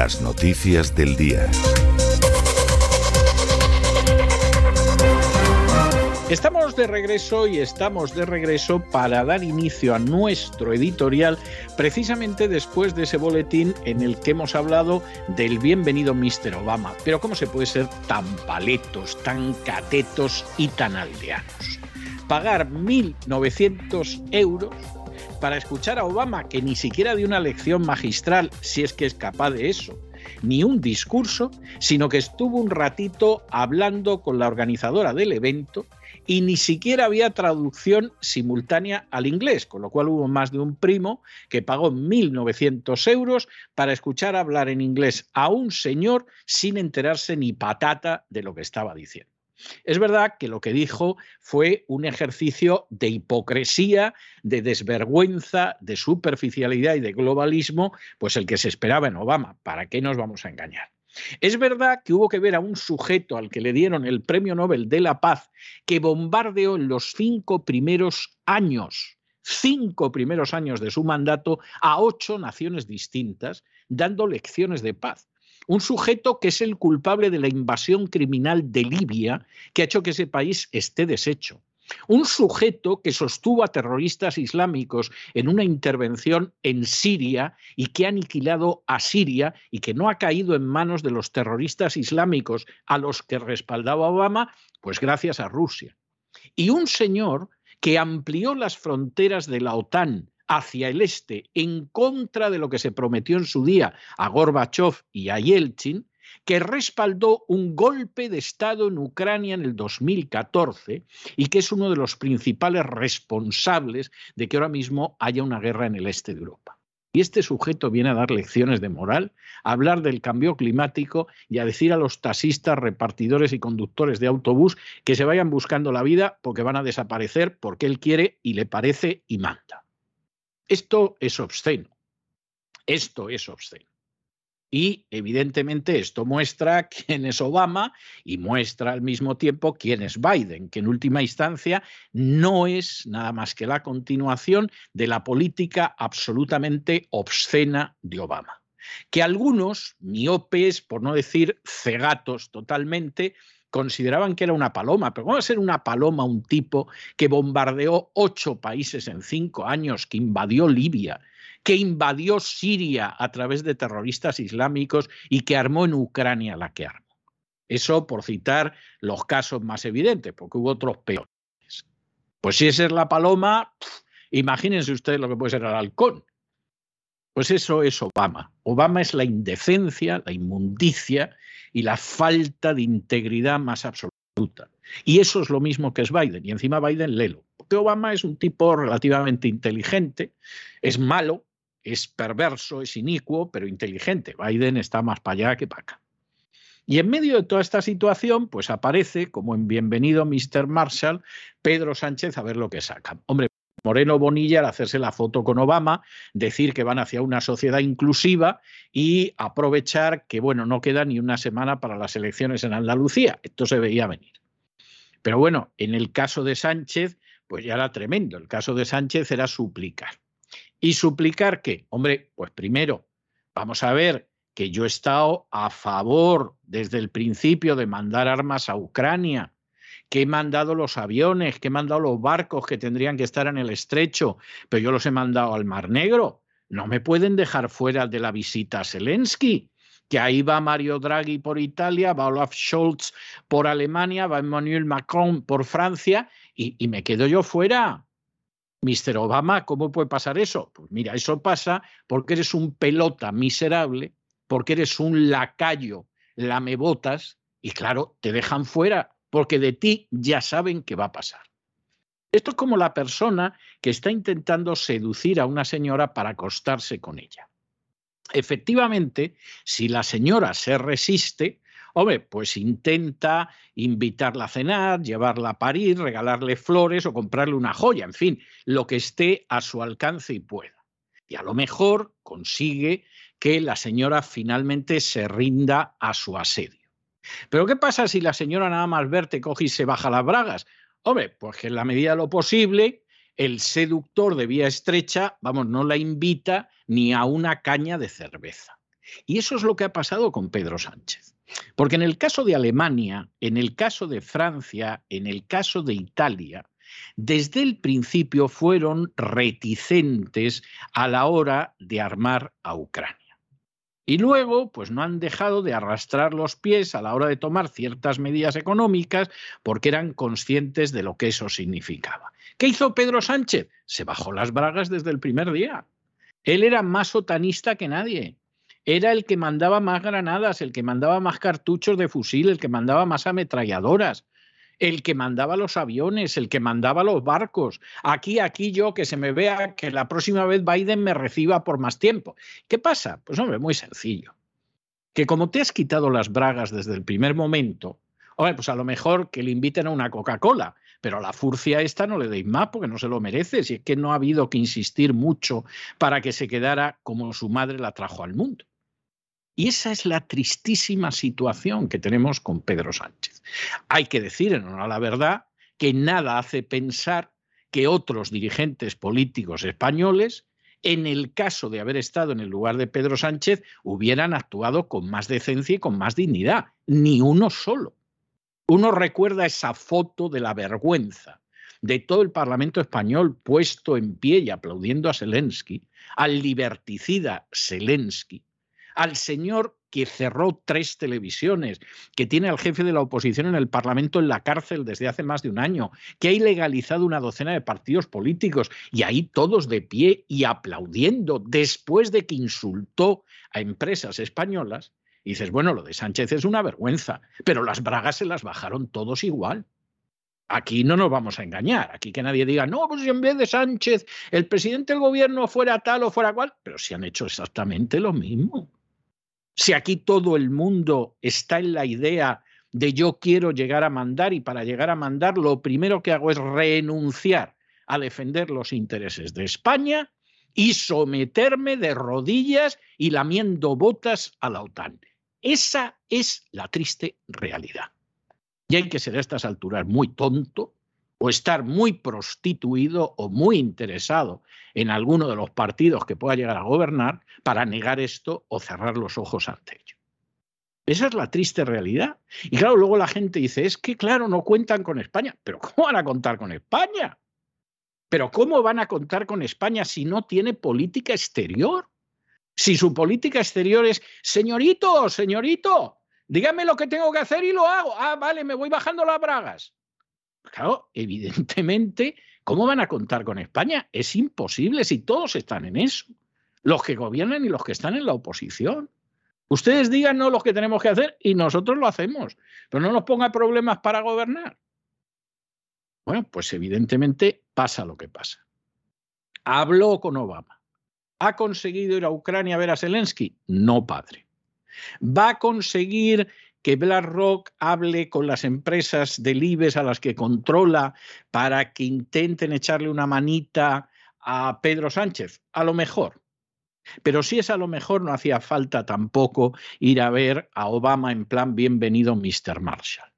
Las noticias del día. Estamos de regreso y estamos de regreso para dar inicio a nuestro editorial precisamente después de ese boletín en el que hemos hablado del bienvenido Mr. Obama. Pero ¿cómo se puede ser tan paletos, tan catetos y tan aldeanos? Pagar 1.900 euros para escuchar a Obama, que ni siquiera dio una lección magistral, si es que es capaz de eso, ni un discurso, sino que estuvo un ratito hablando con la organizadora del evento y ni siquiera había traducción simultánea al inglés, con lo cual hubo más de un primo que pagó 1.900 euros para escuchar hablar en inglés a un señor sin enterarse ni patata de lo que estaba diciendo. Es verdad que lo que dijo fue un ejercicio de hipocresía, de desvergüenza, de superficialidad y de globalismo, pues el que se esperaba en Obama. ¿Para qué nos vamos a engañar? Es verdad que hubo que ver a un sujeto al que le dieron el Premio Nobel de la Paz que bombardeó en los cinco primeros años, cinco primeros años de su mandato a ocho naciones distintas, dando lecciones de paz. Un sujeto que es el culpable de la invasión criminal de Libia, que ha hecho que ese país esté deshecho un sujeto que sostuvo a terroristas islámicos en una intervención en Siria y que ha aniquilado a Siria y que no ha caído en manos de los terroristas islámicos a los que respaldaba Obama, pues gracias a Rusia. Y un señor que amplió las fronteras de la OTAN hacia el este en contra de lo que se prometió en su día a Gorbachev y a Yeltsin, que respaldó un golpe de Estado en Ucrania en el 2014 y que es uno de los principales responsables de que ahora mismo haya una guerra en el este de Europa. Y este sujeto viene a dar lecciones de moral, a hablar del cambio climático y a decir a los taxistas, repartidores y conductores de autobús que se vayan buscando la vida porque van a desaparecer porque él quiere y le parece y manda. Esto es obsceno. Esto es obsceno. Y evidentemente esto muestra quién es Obama y muestra al mismo tiempo quién es Biden, que en última instancia no es nada más que la continuación de la política absolutamente obscena de Obama. Que algunos, miopes, por no decir cegatos totalmente, consideraban que era una paloma, pero ¿cómo va a ser una paloma un tipo que bombardeó ocho países en cinco años, que invadió Libia, que invadió Siria a través de terroristas islámicos y que armó en Ucrania la que armó. Eso por citar los casos más evidentes, porque hubo otros peores. Pues si esa es la paloma, imagínense ustedes lo que puede ser el halcón. Pues eso es Obama. Obama es la indecencia, la inmundicia y la falta de integridad más absoluta. Y eso es lo mismo que es Biden. Y encima Biden lelo. Porque Obama es un tipo relativamente inteligente, es malo, es perverso, es inicuo, pero inteligente. Biden está más para allá que para acá. Y en medio de toda esta situación, pues aparece, como en Bienvenido Mr. Marshall, Pedro Sánchez a ver lo que saca. Hombre, Moreno Bonilla al hacerse la foto con Obama, decir que van hacia una sociedad inclusiva y aprovechar que, bueno, no queda ni una semana para las elecciones en Andalucía. Esto se veía venir. Pero bueno, en el caso de Sánchez, pues ya era tremendo. El caso de Sánchez era suplicar. ¿Y suplicar qué? Hombre, pues primero, vamos a ver que yo he estado a favor desde el principio de mandar armas a Ucrania, que he mandado los aviones, que he mandado los barcos que tendrían que estar en el estrecho, pero yo los he mandado al Mar Negro. No me pueden dejar fuera de la visita a Zelensky, que ahí va Mario Draghi por Italia, va Olaf Scholz por Alemania, va Emmanuel Macron por Francia, y, me quedo yo fuera. Mr. Obama, ¿cómo puede pasar eso? Pues mira, eso pasa porque eres un pelota miserable, porque eres un lacayo lamebotas y claro, te dejan fuera porque de ti ya saben qué va a pasar. Esto es como la persona que está intentando seducir a una señora para acostarse con ella. Efectivamente, si la señora se resiste, Hombre, pues intenta invitarla a cenar, llevarla a París, regalarle flores o comprarle una joya, en fin, lo que esté a su alcance y pueda. Y a lo mejor consigue que la señora finalmente se rinda a su asedio. Pero ¿qué pasa si la señora nada más verte coge y se baja las bragas? Hombre, pues que en la medida de lo posible, el seductor de vía estrecha, vamos, no la invita ni a una caña de cerveza. Y eso es lo que ha pasado con Pedro Sánchez. Porque en el caso de Alemania, en el caso de Francia, en el caso de Italia, desde el principio fueron reticentes a la hora de armar a Ucrania. Y luego, pues no han dejado de arrastrar los pies a la hora de tomar ciertas medidas económicas porque eran conscientes de lo que eso significaba. ¿Qué hizo Pedro Sánchez? Se bajó las bragas desde el primer día. Él era más otanista que nadie era el que mandaba más granadas, el que mandaba más cartuchos de fusil, el que mandaba más ametralladoras, el que mandaba los aviones, el que mandaba los barcos. Aquí, aquí yo, que se me vea que la próxima vez Biden me reciba por más tiempo. ¿Qué pasa? Pues hombre, muy sencillo. Que como te has quitado las bragas desde el primer momento, hombre, pues a lo mejor que le inviten a una Coca-Cola, pero a la furcia esta no le deis más porque no se lo merece, si es que no ha habido que insistir mucho para que se quedara como su madre la trajo al mundo. Y esa es la tristísima situación que tenemos con Pedro Sánchez. Hay que decir, en honor a la verdad, que nada hace pensar que otros dirigentes políticos españoles, en el caso de haber estado en el lugar de Pedro Sánchez, hubieran actuado con más decencia y con más dignidad. Ni uno solo. Uno recuerda esa foto de la vergüenza de todo el Parlamento español puesto en pie y aplaudiendo a Zelensky, al liberticida Zelensky, al señor que cerró tres televisiones, que tiene al jefe de la oposición en el Parlamento en la cárcel desde hace más de un año, que ha ilegalizado una docena de partidos políticos y ahí todos de pie y aplaudiendo después de que insultó a empresas españolas. Y dices, bueno, lo de Sánchez es una vergüenza, pero las bragas se las bajaron todos igual. Aquí no nos vamos a engañar, aquí que nadie diga, no, pues si en vez de Sánchez el presidente del gobierno fuera tal o fuera cual, pero si han hecho exactamente lo mismo. Si aquí todo el mundo está en la idea de yo quiero llegar a mandar y para llegar a mandar lo primero que hago es renunciar a defender los intereses de España y someterme de rodillas y lamiendo botas a la OTAN. Esa es la triste realidad. Y hay que ser a estas alturas muy tonto o estar muy prostituido o muy interesado en alguno de los partidos que pueda llegar a gobernar para negar esto o cerrar los ojos ante ello. Esa es la triste realidad. Y claro, luego la gente dice, es que claro, no cuentan con España. Pero ¿cómo van a contar con España? Pero ¿cómo van a contar con España si no tiene política exterior? Si su política exterior es, señorito, señorito, dígame lo que tengo que hacer y lo hago. Ah, vale, me voy bajando las bragas. Claro, evidentemente, ¿cómo van a contar con España? Es imposible si todos están en eso. Los que gobiernan y los que están en la oposición. Ustedes díganos lo que tenemos que hacer y nosotros lo hacemos, pero no nos ponga problemas para gobernar. Bueno, pues evidentemente pasa lo que pasa. Habló con Obama. ¿Ha conseguido ir a Ucrania a ver a Zelensky? No, padre. ¿Va a conseguir que BlackRock hable con las empresas del IBEX a las que controla para que intenten echarle una manita a Pedro Sánchez? A lo mejor. Pero si es a lo mejor, no hacía falta tampoco ir a ver a Obama en plan bienvenido Mr. Marshall.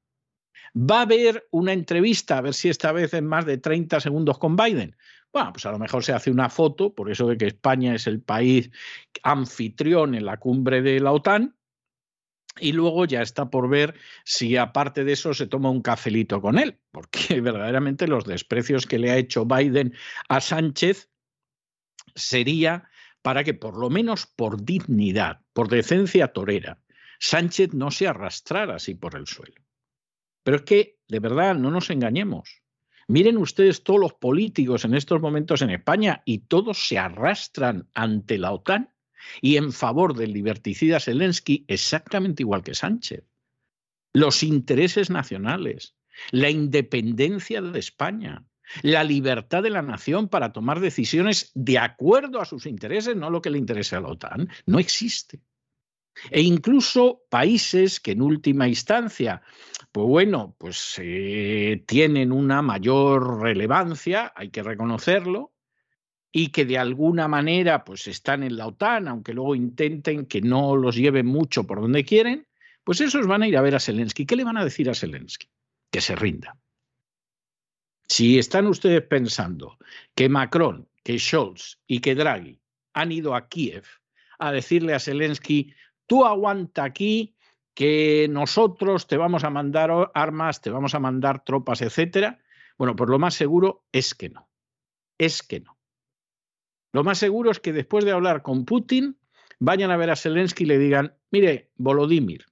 ¿Va a haber una entrevista, a ver si esta vez es más de 30 segundos con Biden? Bueno, pues a lo mejor se hace una foto, por eso de que España es el país anfitrión en la cumbre de la OTAN, y luego ya está por ver si aparte de eso se toma un cafelito con él, porque verdaderamente los desprecios que le ha hecho Biden a Sánchez sería para que por lo menos por dignidad, por decencia torera, Sánchez no se arrastrara así por el suelo. Pero es que, de verdad, no nos engañemos. Miren ustedes todos los políticos en estos momentos en España y todos se arrastran ante la OTAN y en favor del liberticida Zelensky exactamente igual que Sánchez. Los intereses nacionales, la independencia de España, la libertad de la nación para tomar decisiones de acuerdo a sus intereses, no lo que le interese a la OTAN, no existe. E incluso países que en última instancia pues bueno, pues eh, tienen una mayor relevancia, hay que reconocerlo, y que de alguna manera pues están en la OTAN, aunque luego intenten que no los lleven mucho por donde quieren, pues esos van a ir a ver a Zelensky. ¿Qué le van a decir a Zelensky? Que se rinda. Si están ustedes pensando que Macron, que Scholz y que Draghi han ido a Kiev a decirle a Zelensky, tú aguanta aquí, que nosotros te vamos a mandar armas, te vamos a mandar tropas, etcétera. Bueno, pues lo más seguro es que no. Es que no. Lo más seguro es que después de hablar con Putin, vayan a ver a Zelensky y le digan, mire, Volodymyr,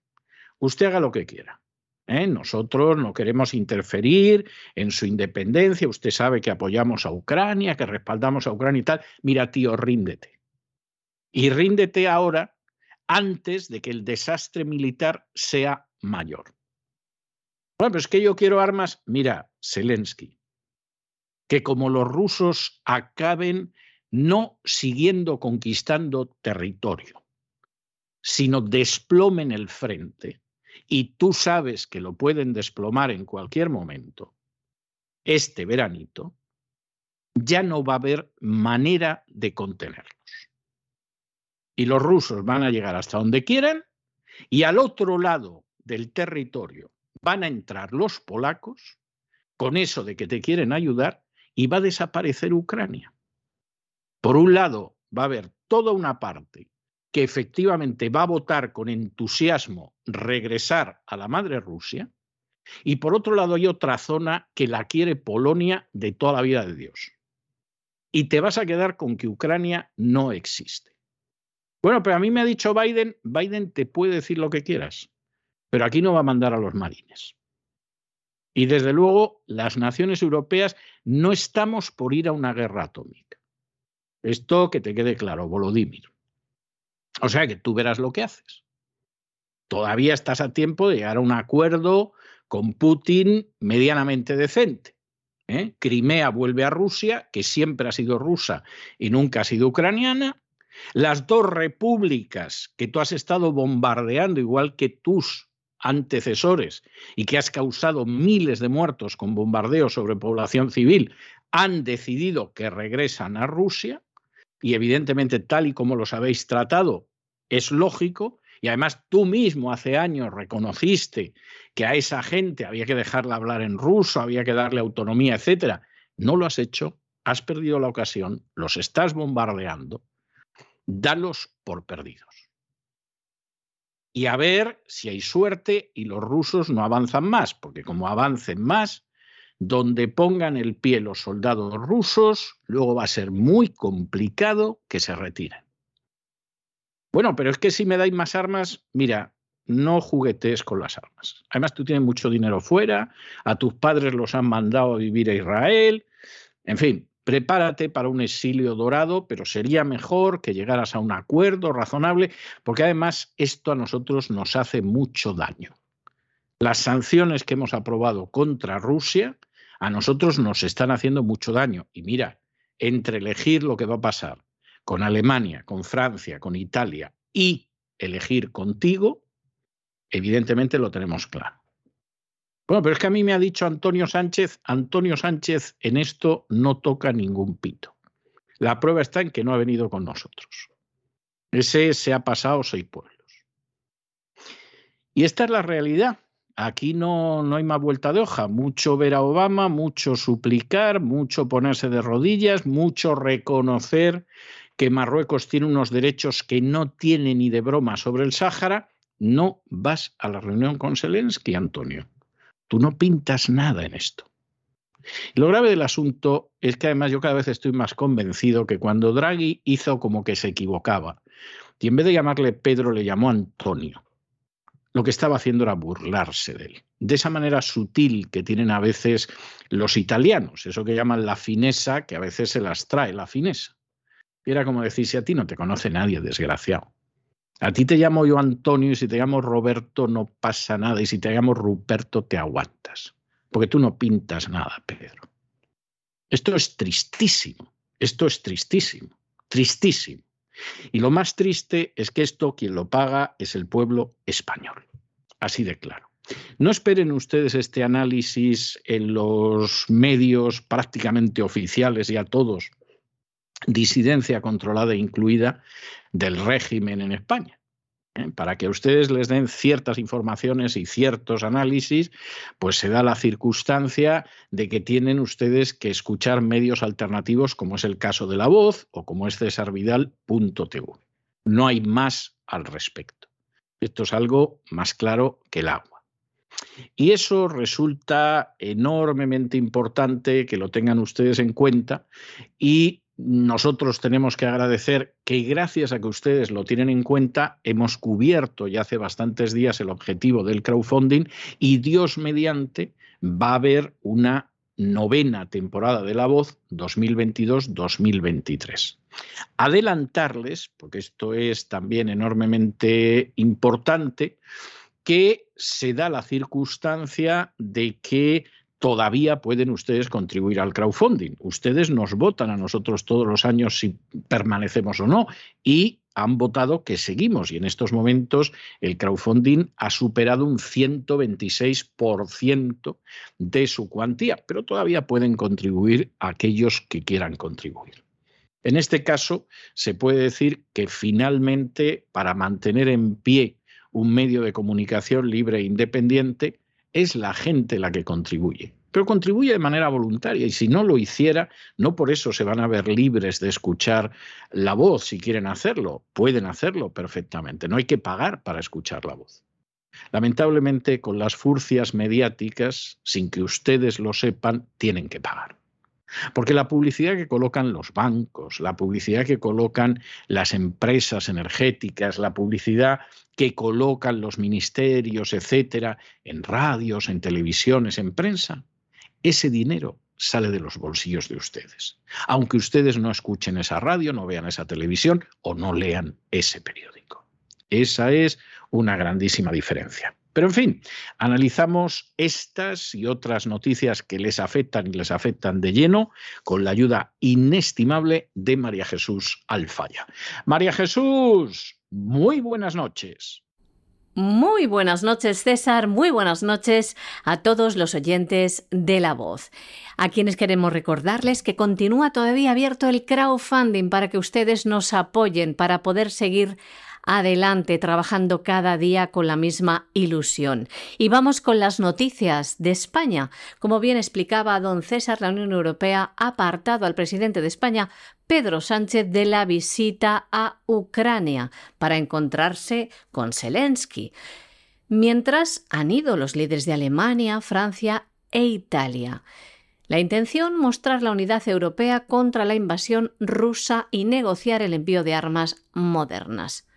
usted haga lo que quiera. ¿eh? Nosotros no queremos interferir en su independencia. Usted sabe que apoyamos a Ucrania, que respaldamos a Ucrania y tal. Mira, tío, ríndete. Y ríndete ahora antes de que el desastre militar sea mayor. Bueno, pero es que yo quiero armas. Mira, Zelensky, que como los rusos acaben no siguiendo conquistando territorio, sino desplomen el frente, y tú sabes que lo pueden desplomar en cualquier momento, este veranito, ya no va a haber manera de contenerlos y los rusos van a llegar hasta donde quieran y al otro lado del territorio van a entrar los polacos con eso de que te quieren ayudar y va a desaparecer Ucrania. Por un lado, va a haber toda una parte que efectivamente va a votar con entusiasmo regresar a la madre Rusia, y por otro lado hay otra zona que la quiere Polonia de toda la vida de Dios. Y te vas a quedar con que Ucrania no existe. Bueno, pero a mí me ha dicho Biden, Biden te puede decir lo que quieras, pero aquí no va a mandar a los marines. Y desde luego, las naciones europeas no estamos por ir a una guerra atómica. Esto que te quede claro, Volodymyr. O sea que tú verás lo que haces. Todavía estás a tiempo de llegar a un acuerdo con Putin medianamente decente. ¿eh? Crimea vuelve a Rusia, que siempre ha sido rusa y nunca ha sido ucraniana. Las dos repúblicas que tú has estado bombardeando, igual que tus antecesores, y que has causado miles de muertos con bombardeos sobre población civil, han decidido que regresan a Rusia. Y evidentemente, tal y como los habéis tratado, es lógico y además tú mismo hace años reconociste que a esa gente había que dejarla hablar en ruso, había que darle autonomía, etcétera. No lo has hecho, has perdido la ocasión, los estás bombardeando, dalos por perdidos. Y a ver si hay suerte y los rusos no avanzan más, porque como avancen más, donde pongan el pie los soldados rusos, luego va a ser muy complicado que se retiren. Bueno, pero es que si me dais más armas, mira, no juguetes con las armas. Además, tú tienes mucho dinero fuera, a tus padres los han mandado a vivir a Israel, en fin, prepárate para un exilio dorado, pero sería mejor que llegaras a un acuerdo razonable, porque además esto a nosotros nos hace mucho daño. Las sanciones que hemos aprobado contra Rusia a nosotros nos están haciendo mucho daño. Y mira, entre elegir lo que va a pasar con Alemania, con Francia, con Italia y elegir contigo, evidentemente lo tenemos claro. Bueno, pero es que a mí me ha dicho Antonio Sánchez, Antonio Sánchez en esto no toca ningún pito. La prueba está en que no ha venido con nosotros. Ese se ha pasado seis pueblos. Y esta es la realidad. Aquí no, no hay más vuelta de hoja. Mucho ver a Obama, mucho suplicar, mucho ponerse de rodillas, mucho reconocer que Marruecos tiene unos derechos que no tiene ni de broma sobre el Sáhara, no vas a la reunión con Zelensky, Antonio. Tú no pintas nada en esto. lo grave del asunto es que además yo cada vez estoy más convencido que cuando Draghi hizo como que se equivocaba y en vez de llamarle Pedro le llamó Antonio, lo que estaba haciendo era burlarse de él. De esa manera sutil que tienen a veces los italianos, eso que llaman la finesa, que a veces se las trae la finesa. Era como decir, si a ti no te conoce nadie, desgraciado. A ti te llamo yo Antonio y si te llamo Roberto no pasa nada y si te llamo Ruperto te aguantas. Porque tú no pintas nada, Pedro. Esto es tristísimo. Esto es tristísimo. Tristísimo. Y lo más triste es que esto quien lo paga es el pueblo español. Así de claro. No esperen ustedes este análisis en los medios prácticamente oficiales, ya todos, disidencia controlada e incluida del régimen en España. ¿Eh? Para que ustedes les den ciertas informaciones y ciertos análisis, pues se da la circunstancia de que tienen ustedes que escuchar medios alternativos, como es el caso de La Voz o como es Cesarvidal.tv. No hay más al respecto. Esto es algo más claro que el agua. Y eso resulta enormemente importante que lo tengan ustedes en cuenta y nosotros tenemos que agradecer que gracias a que ustedes lo tienen en cuenta, hemos cubierto ya hace bastantes días el objetivo del crowdfunding y Dios mediante va a haber una novena temporada de La Voz 2022-2023. Adelantarles, porque esto es también enormemente importante, que se da la circunstancia de que todavía pueden ustedes contribuir al crowdfunding. Ustedes nos votan a nosotros todos los años si permanecemos o no y han votado que seguimos y en estos momentos el crowdfunding ha superado un 126% de su cuantía, pero todavía pueden contribuir aquellos que quieran contribuir. En este caso, se puede decir que finalmente, para mantener en pie un medio de comunicación libre e independiente, es la gente la que contribuye. Pero contribuye de manera voluntaria y si no lo hiciera, no por eso se van a ver libres de escuchar la voz si quieren hacerlo. Pueden hacerlo perfectamente. No hay que pagar para escuchar la voz. Lamentablemente, con las furcias mediáticas, sin que ustedes lo sepan, tienen que pagar. Porque la publicidad que colocan los bancos, la publicidad que colocan las empresas energéticas, la publicidad que colocan los ministerios, etcétera, en radios, en televisiones, en prensa, ese dinero sale de los bolsillos de ustedes. Aunque ustedes no escuchen esa radio, no vean esa televisión o no lean ese periódico. Esa es una grandísima diferencia. Pero en fin, analizamos estas y otras noticias que les afectan y les afectan de lleno con la ayuda inestimable de María Jesús Alfaya. María Jesús, muy buenas noches. Muy buenas noches, César. Muy buenas noches a todos los oyentes de La Voz. A quienes queremos recordarles que continúa todavía abierto el crowdfunding para que ustedes nos apoyen para poder seguir adelante trabajando cada día con la misma ilusión. Y vamos con las noticias de España. Como bien explicaba don César, la Unión Europea ha apartado al presidente de España, Pedro Sánchez, de la visita a Ucrania para encontrarse con Zelensky. Mientras han ido los líderes de Alemania, Francia e Italia. La intención, mostrar la unidad europea contra la invasión rusa y negociar el envío de armas modernas.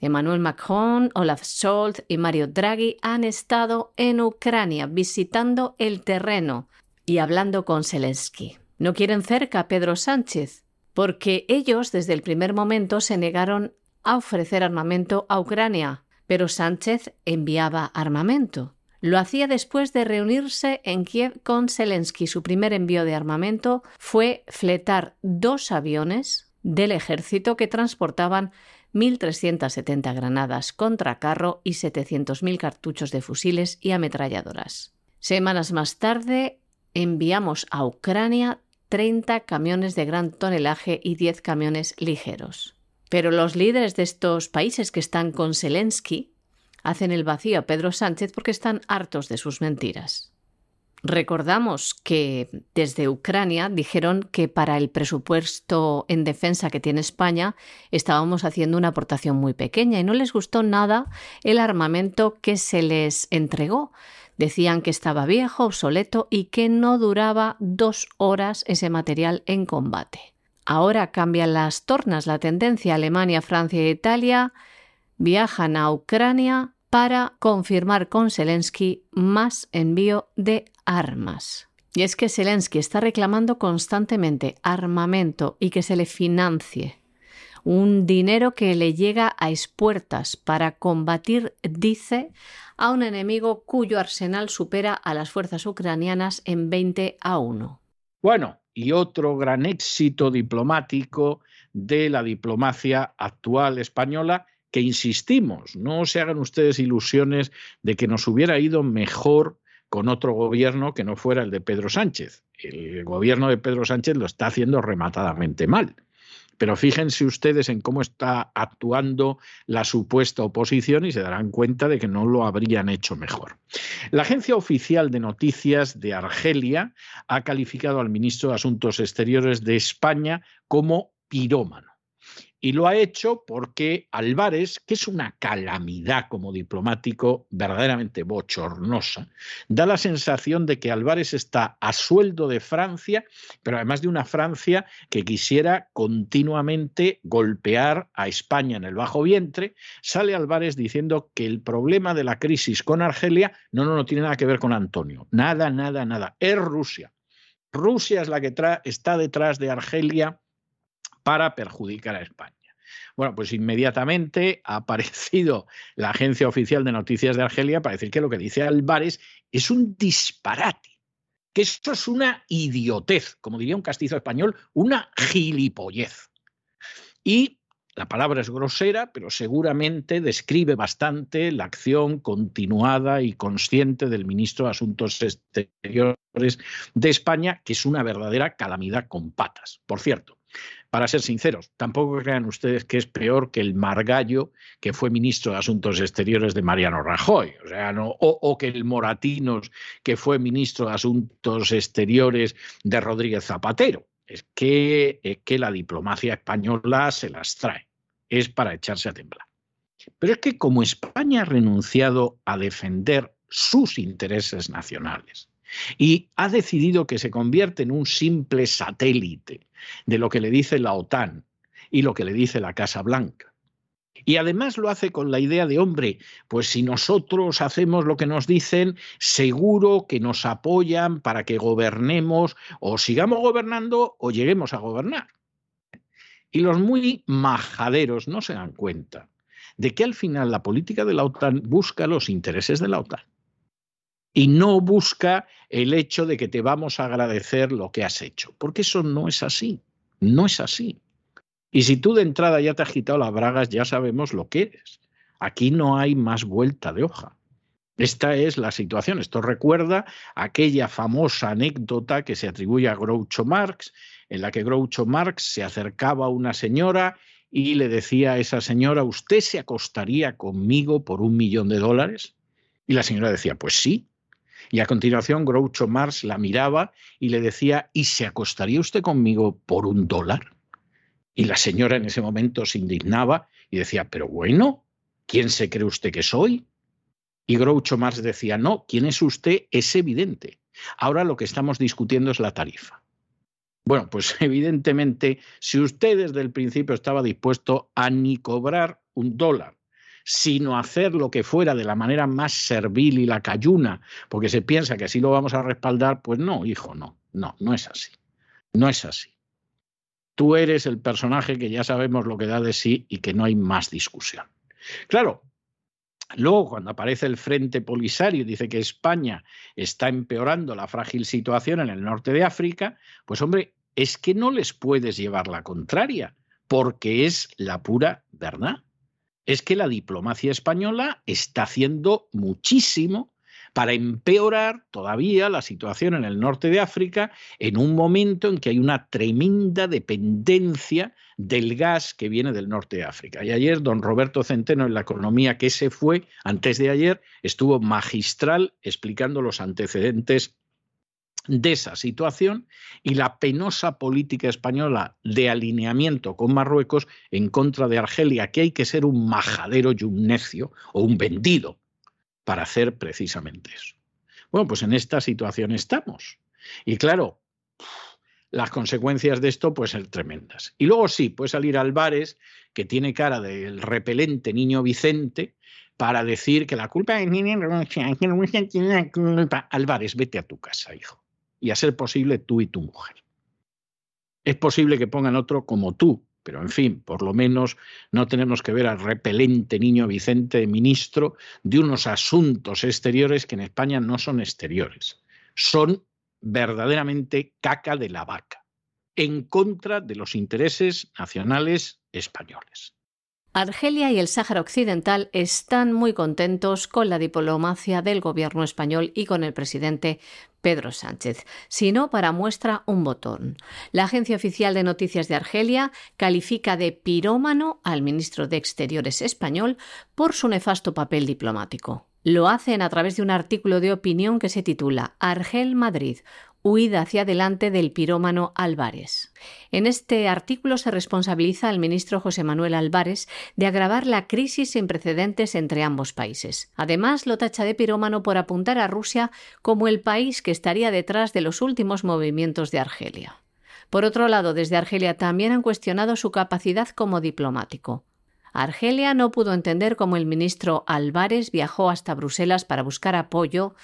Emmanuel Macron, Olaf Scholz y Mario Draghi han estado en Ucrania visitando el terreno y hablando con Zelensky. No quieren cerca a Pedro Sánchez, porque ellos desde el primer momento se negaron a ofrecer armamento a Ucrania, pero Sánchez enviaba armamento. Lo hacía después de reunirse en Kiev con Zelensky. Su primer envío de armamento fue fletar dos aviones del ejército que transportaban 1.370 granadas contra carro y 700.000 cartuchos de fusiles y ametralladoras. Semanas más tarde enviamos a Ucrania 30 camiones de gran tonelaje y 10 camiones ligeros. Pero los líderes de estos países que están con Zelensky hacen el vacío a Pedro Sánchez porque están hartos de sus mentiras. Recordamos que desde Ucrania dijeron que para el presupuesto en defensa que tiene España estábamos haciendo una aportación muy pequeña y no les gustó nada el armamento que se les entregó. Decían que estaba viejo, obsoleto y que no duraba dos horas ese material en combate. Ahora cambian las tornas, la tendencia Alemania, Francia e Italia viajan a Ucrania para confirmar con Zelensky más envío de armas. Y es que Zelensky está reclamando constantemente armamento y que se le financie. Un dinero que le a a espuertas para combatir, dice, a un enemigo cuyo arsenal supera a las fuerzas ucranianas en 20 a 1. Bueno, y otro gran éxito diplomático de la diplomacia actual española que insistimos, no se hagan ustedes ilusiones de que nos hubiera ido mejor con otro gobierno que no fuera el de Pedro Sánchez. El gobierno de Pedro Sánchez lo está haciendo rematadamente mal. Pero fíjense ustedes en cómo está actuando la supuesta oposición y se darán cuenta de que no lo habrían hecho mejor. La agencia oficial de noticias de Argelia ha calificado al ministro de Asuntos Exteriores de España como pirómano. Y lo ha hecho porque Álvarez, que es una calamidad como diplomático verdaderamente bochornosa, da la sensación de que Álvarez está a sueldo de Francia, pero además de una Francia que quisiera continuamente golpear a España en el bajo vientre. Sale Álvarez diciendo que el problema de la crisis con Argelia no, no, no tiene nada que ver con Antonio. Nada, nada, nada. Es Rusia. Rusia es la que está detrás de Argelia para perjudicar a España. Bueno, pues inmediatamente ha aparecido la Agencia Oficial de Noticias de Argelia para decir que lo que dice Álvarez es un disparate, que esto es una idiotez, como diría un castizo español, una gilipollez. Y la palabra es grosera, pero seguramente describe bastante la acción continuada y consciente del ministro de Asuntos Exteriores de España, que es una verdadera calamidad con patas. Por cierto, para ser sinceros, tampoco crean ustedes que es peor que el Margallo, que fue ministro de Asuntos Exteriores de Mariano Rajoy, o, sea, no, o, que el Moratinos, que fue ministro de Asuntos Exteriores de Rodríguez Zapatero. Es que, es que la diplomacia española se las trae, es para echarse a temblar. Pero es que como España ha renunciado a defender sus intereses nacionales, y ha decidido que se convierte en un simple satélite de lo que le dice la OTAN y lo que le dice la Casa Blanca. Y además lo hace con la idea de, hombre, pues si nosotros hacemos lo que nos dicen, seguro que nos apoyan para que gobernemos o sigamos gobernando o lleguemos a gobernar. Y los muy majaderos no se dan cuenta de que al final la política de la OTAN busca los intereses de la OTAN y no busca el hecho de que te vamos a agradecer lo que has hecho, porque eso no es así, no es así. Y si tú de entrada ya te has quitado las bragas, ya sabemos lo que eres. Aquí no hay más vuelta de hoja. Esta es la situación. Esto recuerda aquella famosa anécdota que se atribuye a Groucho Marx, en la que Groucho Marx se acercaba a una señora y le decía a esa señora, ¿usted se acostaría conmigo por un millón de dólares? Y la señora decía, pues sí. Y a continuación Groucho Marx la miraba y le decía, ¿y se acostaría usted conmigo por un dólar? Y la señora en ese momento se indignaba y decía, pero bueno, ¿quién se cree usted que soy? Y Groucho Marx decía, no, ¿quién es usted? Es evidente. Ahora lo que estamos discutiendo es la tarifa. Bueno, pues evidentemente, si usted desde el principio estaba dispuesto a ni cobrar un dólar, sino hacer lo que fuera de la manera más servil y la cayuna, porque se piensa que así lo vamos a respaldar, pues no, hijo, no, no, no es así. No es así. Tú eres el personaje que ya sabemos lo que da de sí y que no hay más discusión. Claro, Luego, cuando aparece el Frente Polisario y dice que España está empeorando la frágil situación en el norte de África, pues hombre, es que no les puedes llevar la contraria, porque es la pura verdad. Es que la diplomacia española está haciendo muchísimo para empeorar todavía la situación en el norte de África en un momento en que hay una tremenda dependencia del gas que viene del norte de África. Y ayer don Roberto Centeno en la economía que se fue, antes de ayer, estuvo magistral explicando los antecedentes de esa situación y la penosa política española de alineamiento con Marruecos en contra de Argelia, que hay que ser un majadero y un necio o un vendido para hacer precisamente eso. Bueno, pues en esta situación estamos. Y claro, las consecuencias de esto pueden ser tremendas. Y luego sí, puede salir Álvarez, que tiene cara del repelente niño Vicente, para decir que la culpa es Álvarez, vete a tu casa, hijo. Y a ser posible tú y tu mujer. Es posible que pongan otro como tú, pero, en fin, por lo menos no tenemos que ver al repelente niño Vicente ministro de unos asuntos exteriores que en España no son exteriores, son verdaderamente caca de la vaca, en contra de los intereses nacionales españoles. Argelia y el Sáhara Occidental están muy contentos con la diplomacia del gobierno español y con el presidente Pedro Sánchez, sino para muestra un botón. La agencia oficial de noticias de Argelia califica de pirómano al ministro de Exteriores español por su nefasto papel diplomático. Lo hacen a través de un artículo de opinión que se titula Argel Madrid, huida hacia adelante del pirómano Álvarez. En este artículo se responsabiliza al ministro José Manuel Álvarez de agravar la crisis sin precedentes entre ambos países. Además, lo tacha de pirómano por apuntar a Rusia como el país que estaría detrás de los últimos movimientos de Argelia. Por otro lado, desde Argelia también han cuestionado su capacidad como diplomático. Argelia no pudo entender cómo el ministro Álvarez viajó hasta Bruselas para buscar apoyo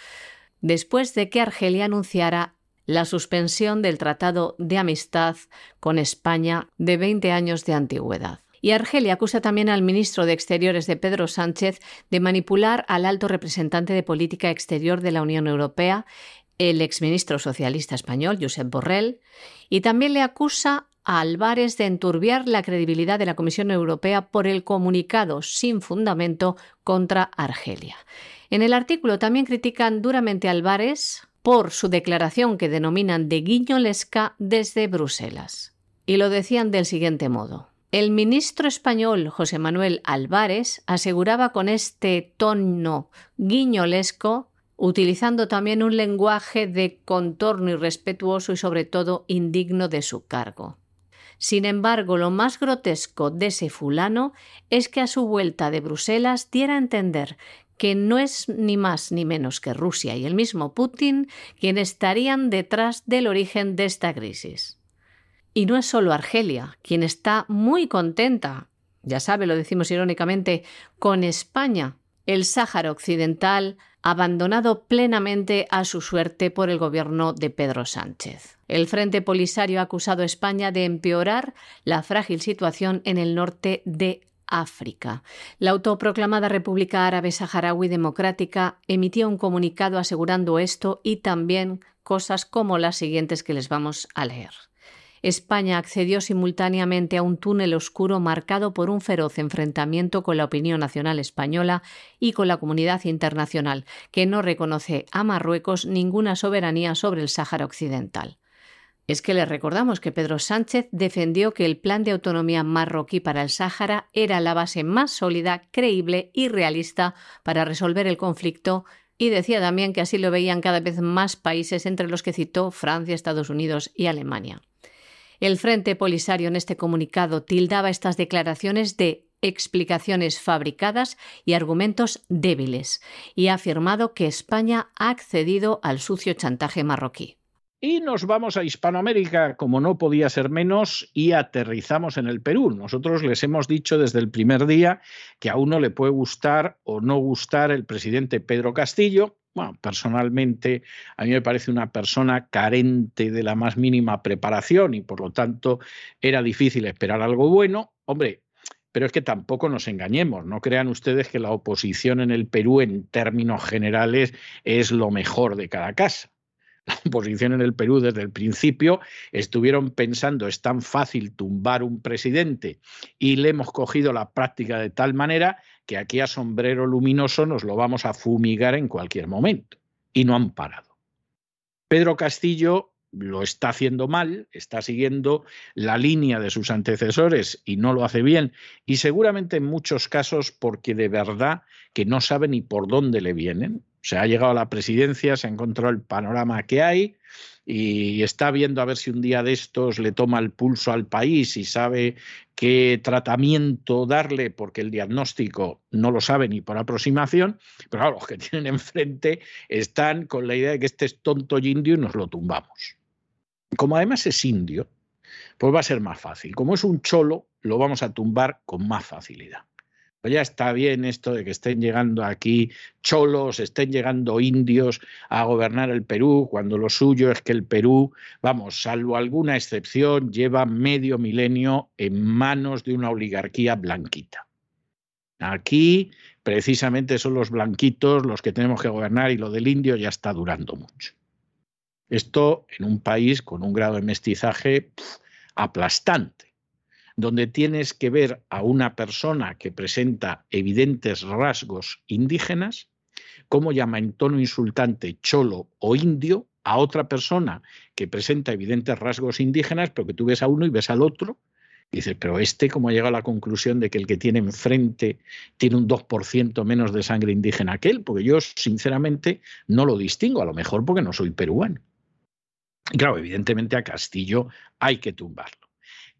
después de que Argelia anunciara la suspensión del Tratado de Amistad con España de 20 años de antigüedad. Y Argelia acusa también al ministro de Exteriores de Pedro Sánchez de manipular al alto representante de política exterior de la Unión Europea, el exministro socialista español, Josep Borrell, y también le acusa a Álvarez de enturbiar la credibilidad de la Comisión Europea por el comunicado sin fundamento contra Argelia. En el artículo también critican duramente a Álvarez por su declaración que denominan de guiñolesca desde Bruselas. Y lo decían del siguiente modo. El ministro español José Manuel Álvarez aseguraba con este tono guiñolesco, utilizando también un lenguaje de contorno irrespetuoso y sobre todo indigno de su cargo. Sin embargo, lo más grotesco de ese fulano es que a su vuelta de Bruselas diera a entender que no es ni más ni menos que Rusia y el mismo Putin quienes estarían detrás del origen de esta crisis. Y no es solo Argelia, quien está muy contenta, ya sabe, lo decimos irónicamente, con España, el Sáhara Occidental, abandonado plenamente a su suerte por el gobierno de Pedro Sánchez. El Frente Polisario ha acusado a España de empeorar la frágil situación en el norte de África. La autoproclamada República Árabe Saharaui Democrática emitió un comunicado asegurando esto y también cosas como las siguientes que les vamos a leer. España accedió simultáneamente a un túnel oscuro marcado por un feroz enfrentamiento con la opinión nacional española y con la comunidad internacional, que no reconoce a Marruecos ninguna soberanía sobre el Sáhara Occidental. Es que le recordamos que Pedro Sánchez defendió que el plan de autonomía marroquí para el Sáhara era la base más sólida, creíble y realista para resolver el conflicto y decía también que así lo veían cada vez más países entre los que citó Francia, Estados Unidos y Alemania. El Frente Polisario en este comunicado tildaba estas declaraciones de explicaciones fabricadas y argumentos débiles y ha afirmado que España ha accedido al sucio chantaje marroquí. Y nos vamos a Hispanoamérica, como no podía ser menos, y aterrizamos en el Perú. Nosotros les hemos dicho desde el primer día que a uno le puede gustar o no gustar el presidente Pedro Castillo. Bueno, personalmente a mí me parece una persona carente de la más mínima preparación y por lo tanto era difícil esperar algo bueno. Hombre, pero es que tampoco nos engañemos, no crean ustedes que la oposición en el Perú en términos generales es lo mejor de cada casa la oposición en el Perú desde el principio estuvieron pensando es tan fácil tumbar un presidente y le hemos cogido la práctica de tal manera que aquí a sombrero luminoso nos lo vamos a fumigar en cualquier momento. Y no han parado. Pedro Castillo lo está haciendo mal, está siguiendo la línea de sus antecesores y no lo hace bien. Y seguramente en muchos casos porque de verdad que no sabe ni por dónde le vienen se ha llegado a la presidencia, se ha encontrado el panorama que hay y está viendo a ver si un día de estos le toma el pulso al país y sabe qué tratamiento darle, porque el diagnóstico no lo sabe ni por aproximación, pero claro, los que tienen enfrente están con la idea de que este es tonto y indio y nos lo tumbamos. Como además es indio, pues va a ser más fácil. Como es un cholo, lo vamos a tumbar con más facilidad. Pues ya está bien esto de que estén llegando aquí cholos, estén llegando indios a gobernar el Perú, cuando lo suyo es que el Perú, vamos, salvo alguna excepción, lleva medio milenio en manos de una oligarquía blanquita. Aquí precisamente son los blanquitos los que tenemos que gobernar y lo del indio ya está durando mucho. Esto en un país con un grado de mestizaje aplastante donde tienes que ver a una persona que presenta evidentes rasgos indígenas, cómo llama en tono insultante cholo o indio a otra persona que presenta evidentes rasgos indígenas, pero que tú ves a uno y ves al otro, y dices, pero este, ¿cómo ha llegado a la conclusión de que el que tiene enfrente tiene un 2% menos de sangre indígena que él? Porque yo, sinceramente, no lo distingo, a lo mejor porque no soy peruano. Y claro, evidentemente a Castillo hay que tumbarlo.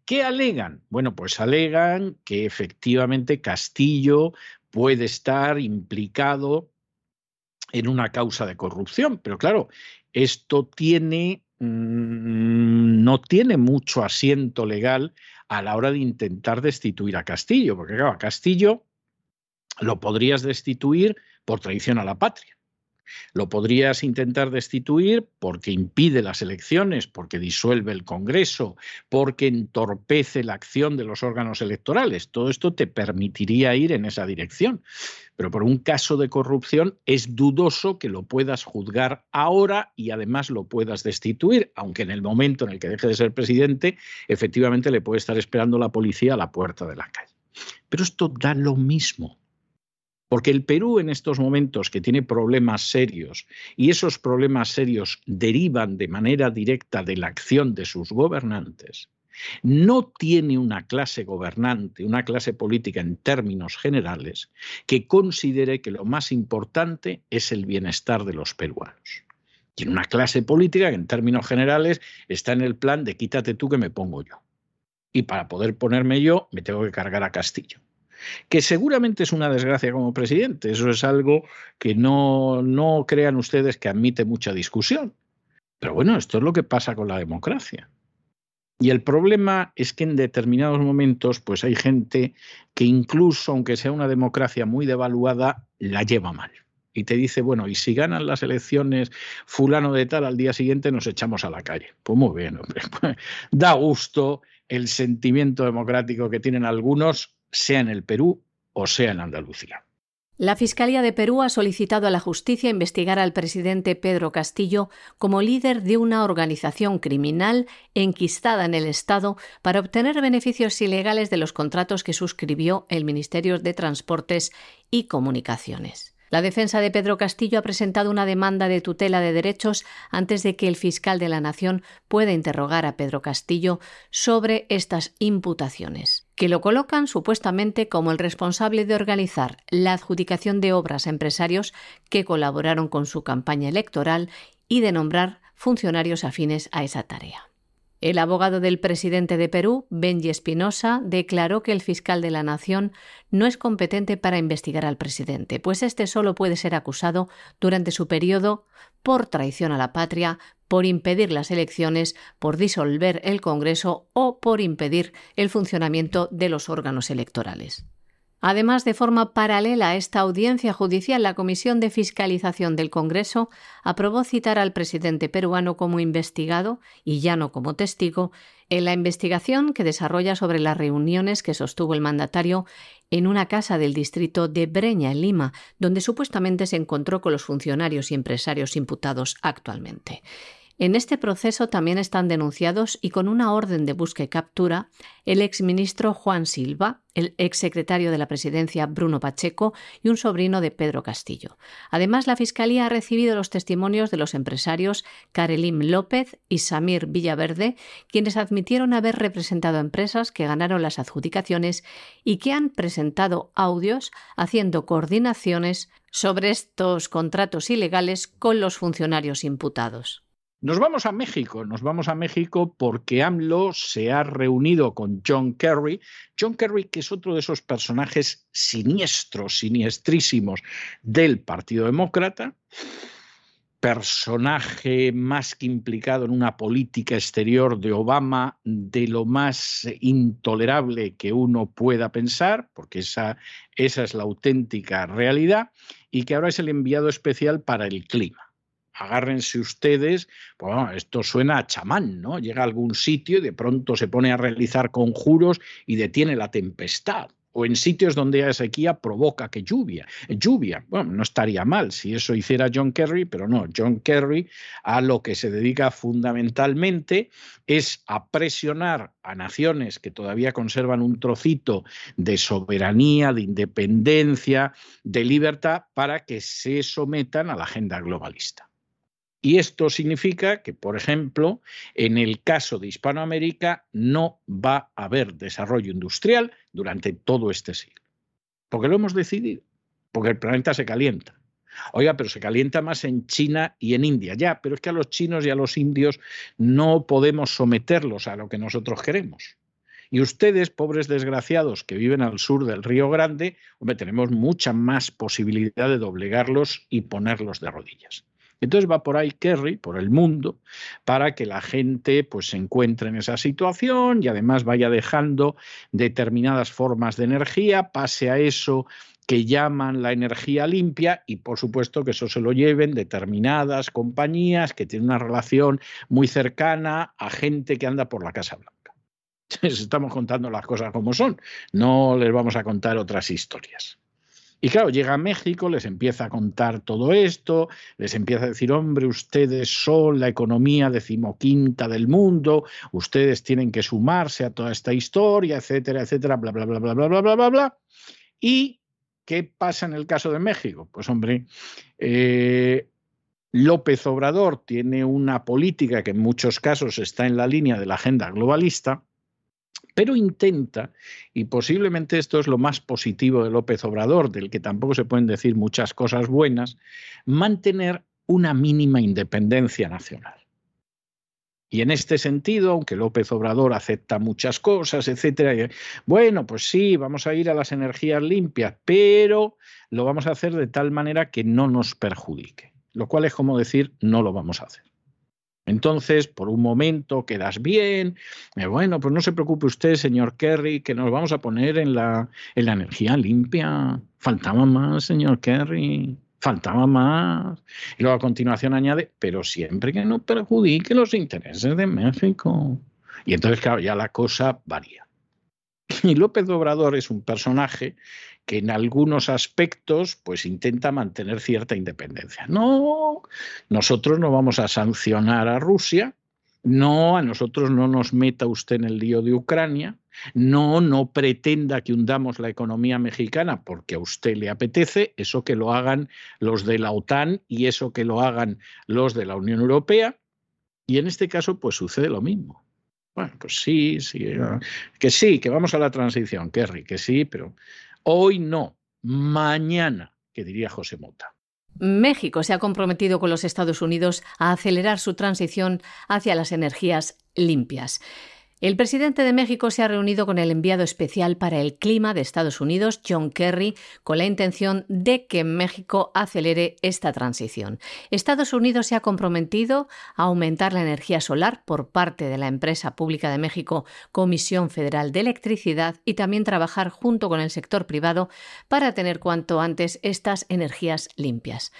¿Qué alegan? Bueno, pues alegan que efectivamente Castillo puede estar implicado en una causa de corrupción, pero claro, esto tiene mm, no tiene mucho asiento legal a la hora de intentar destituir a Castillo, porque claro, a Castillo lo podrías destituir por traición a la patria. Lo podrías intentar destituir porque impide las elecciones, porque disuelve el Congreso, porque entorpece la acción de los órganos electorales. Todo esto te permitiría ir en esa dirección. Pero por un caso de corrupción es dudoso que lo puedas juzgar ahora y además lo puedas destituir, aunque en el momento en el que deje de ser presidente, efectivamente le puede estar esperando la policía a la puerta de la calle. Pero esto da lo mismo. Porque el Perú en estos momentos que tiene problemas serios y esos problemas serios derivan de manera directa de la acción de sus gobernantes, no tiene una clase gobernante, una clase política en términos generales, que considere que lo más importante es el bienestar de los peruanos. Tiene una clase política que en términos generales está en el plan de quítate tú que me pongo yo. Y para poder ponerme yo me tengo que cargar a Castillo que seguramente es una desgracia como presidente. Eso es algo que no, no crean ustedes que admite mucha discusión. Pero bueno, esto es lo que pasa con la democracia. Y el problema es que en determinados momentos, pues hay gente que incluso, aunque sea una democracia muy devaluada, la lleva mal. Y te dice, bueno, y si ganan las elecciones fulano de tal, al día siguiente nos echamos a la calle. Pues muy bien, hombre. da gusto el sentimiento democrático que tienen algunos sea en el Perú o sea en Andalucía. La Fiscalía de Perú ha solicitado a la justicia investigar al presidente Pedro Castillo como líder de una organización criminal enquistada en el Estado para obtener beneficios ilegales de los contratos que suscribió el Ministerio de Transportes y Comunicaciones. La defensa de Pedro Castillo ha presentado una demanda de tutela de derechos antes de que el fiscal de la Nación pueda interrogar a Pedro Castillo sobre estas imputaciones, que lo colocan supuestamente como el responsable de organizar la adjudicación de obras a empresarios que colaboraron con su campaña electoral y de nombrar funcionarios afines a esa tarea. El abogado del presidente de Perú, Benji Espinosa, declaró que el fiscal de la Nación no es competente para investigar al presidente, pues este solo puede ser acusado durante su periodo por traición a la patria, por impedir las elecciones, por disolver el Congreso o por impedir el funcionamiento de los órganos electorales. Además, de forma paralela a esta audiencia judicial, la Comisión de Fiscalización del Congreso aprobó citar al presidente peruano como investigado y ya no como testigo en la investigación que desarrolla sobre las reuniones que sostuvo el mandatario en una casa del distrito de Breña, en Lima, donde supuestamente se encontró con los funcionarios y empresarios imputados actualmente. En este proceso también están denunciados y con una orden de búsqueda y captura el exministro Juan Silva, el exsecretario de la presidencia Bruno Pacheco y un sobrino de Pedro Castillo. Además, la Fiscalía ha recibido los testimonios de los empresarios Karelim López y Samir Villaverde, quienes admitieron haber representado a empresas que ganaron las adjudicaciones y que han presentado audios haciendo coordinaciones sobre estos contratos ilegales con los funcionarios imputados. Nos vamos a México, nos vamos a México porque AMLO se ha reunido con John Kerry. John Kerry, que es otro de esos personajes siniestros, siniestrísimos del Partido Demócrata, personaje más que implicado en una política exterior de Obama de lo más intolerable que uno pueda pensar, porque esa, esa es la auténtica realidad, y que ahora es el enviado especial para el clima agárrense ustedes, pues esto suena a chamán, ¿no? Llega a algún sitio y de pronto se pone a realizar conjuros y detiene la tempestad. O en sitios donde hay sequía provoca que lluvia. Lluvia, bueno, no estaría mal si eso hiciera John Kerry, pero no, John Kerry a lo que se dedica fundamentalmente es a presionar a naciones que todavía conservan un trocito de soberanía, de independencia, de libertad, para que se sometan a la agenda globalista. Y esto significa que, por ejemplo, en el caso de Hispanoamérica no va a haber desarrollo industrial durante todo este siglo. Porque lo hemos decidido, porque el planeta se calienta. Oiga, pero se calienta más en China y en India. Ya, pero es que a los chinos y a los indios no podemos someterlos a lo que nosotros queremos. Y ustedes, pobres desgraciados que viven al sur del Río Grande, hombre, tenemos mucha más posibilidad de doblegarlos y ponerlos de rodillas. Entonces va por ahí Kerry, por el mundo, para que la gente pues, se encuentre en esa situación y además vaya dejando determinadas formas de energía, pase a eso que llaman la energía limpia y por supuesto que eso se lo lleven determinadas compañías que tienen una relación muy cercana a gente que anda por la Casa Blanca. Estamos contando las cosas como son, no les vamos a contar otras historias. Y claro, llega a México, les empieza a contar todo esto, les empieza a decir, hombre, ustedes son la economía decimoquinta del mundo, ustedes tienen que sumarse a toda esta historia, etcétera, etcétera, bla, bla, bla, bla, bla, bla, bla, bla, bla. ¿Y qué pasa en el caso de México? Pues hombre, eh, López Obrador tiene una política que en muchos casos está en la línea de la agenda globalista, pero intenta, y posiblemente esto es lo más positivo de López Obrador, del que tampoco se pueden decir muchas cosas buenas, mantener una mínima independencia nacional. Y en este sentido, aunque López Obrador acepta muchas cosas, etcétera, bueno, pues sí, vamos a ir a las energías limpias, pero lo vamos a hacer de tal manera que no nos perjudique. Lo cual es como decir, no lo vamos a hacer. Entonces, por un momento quedas bien. Eh, bueno, pues no se preocupe usted, señor Kerry, que nos vamos a poner en la, en la energía limpia. Faltaba más, señor Kerry. Faltaba más. Y luego a continuación añade, pero siempre que no perjudique los intereses de México. Y entonces, claro, ya la cosa varía. Y López Obrador es un personaje que en algunos aspectos pues intenta mantener cierta independencia. No, nosotros no vamos a sancionar a Rusia, no, a nosotros no nos meta usted en el lío de Ucrania, no, no pretenda que hundamos la economía mexicana porque a usted le apetece, eso que lo hagan los de la OTAN y eso que lo hagan los de la Unión Europea. Y en este caso, pues sucede lo mismo. Bueno, pues sí, sí, eh, que sí, que vamos a la transición, Kerry, que sí, pero hoy no, mañana, que diría José Mota. México se ha comprometido con los Estados Unidos a acelerar su transición hacia las energías limpias. El presidente de México se ha reunido con el enviado especial para el clima de Estados Unidos, John Kerry, con la intención de que México acelere esta transición. Estados Unidos se ha comprometido a aumentar la energía solar por parte de la empresa pública de México, Comisión Federal de Electricidad, y también trabajar junto con el sector privado para tener cuanto antes estas energías limpias.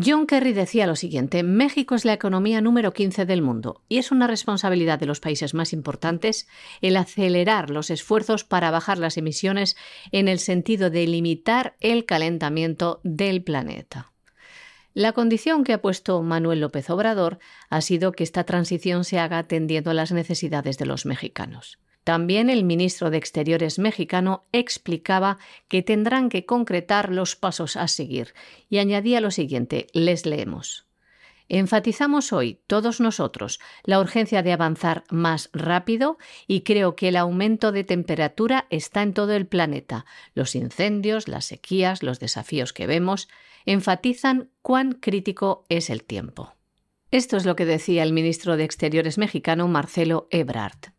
John Kerry decía lo siguiente, México es la economía número 15 del mundo y es una responsabilidad de los países más importantes el acelerar los esfuerzos para bajar las emisiones en el sentido de limitar el calentamiento del planeta. La condición que ha puesto Manuel López Obrador ha sido que esta transición se haga atendiendo a las necesidades de los mexicanos. También el ministro de Exteriores mexicano explicaba que tendrán que concretar los pasos a seguir y añadía lo siguiente, les leemos. Enfatizamos hoy, todos nosotros, la urgencia de avanzar más rápido y creo que el aumento de temperatura está en todo el planeta. Los incendios, las sequías, los desafíos que vemos enfatizan cuán crítico es el tiempo. Esto es lo que decía el ministro de Exteriores mexicano Marcelo Ebrard.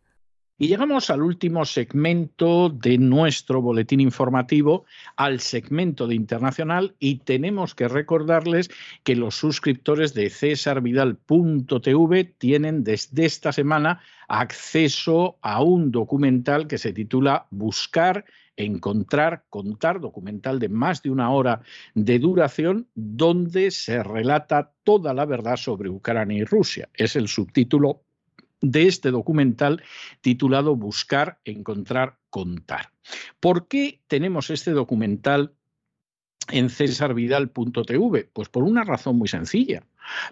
Y llegamos al último segmento de nuestro boletín informativo, al segmento de internacional, y tenemos que recordarles que los suscriptores de cesarvidal.tv tienen desde esta semana acceso a un documental que se titula Buscar encontrar, contar, documental de más de una hora de duración, donde se relata toda la verdad sobre Ucrania y Rusia. Es el subtítulo de este documental titulado Buscar, Encontrar, Contar. ¿Por qué tenemos este documental en cesarvidal.tv? Pues por una razón muy sencilla,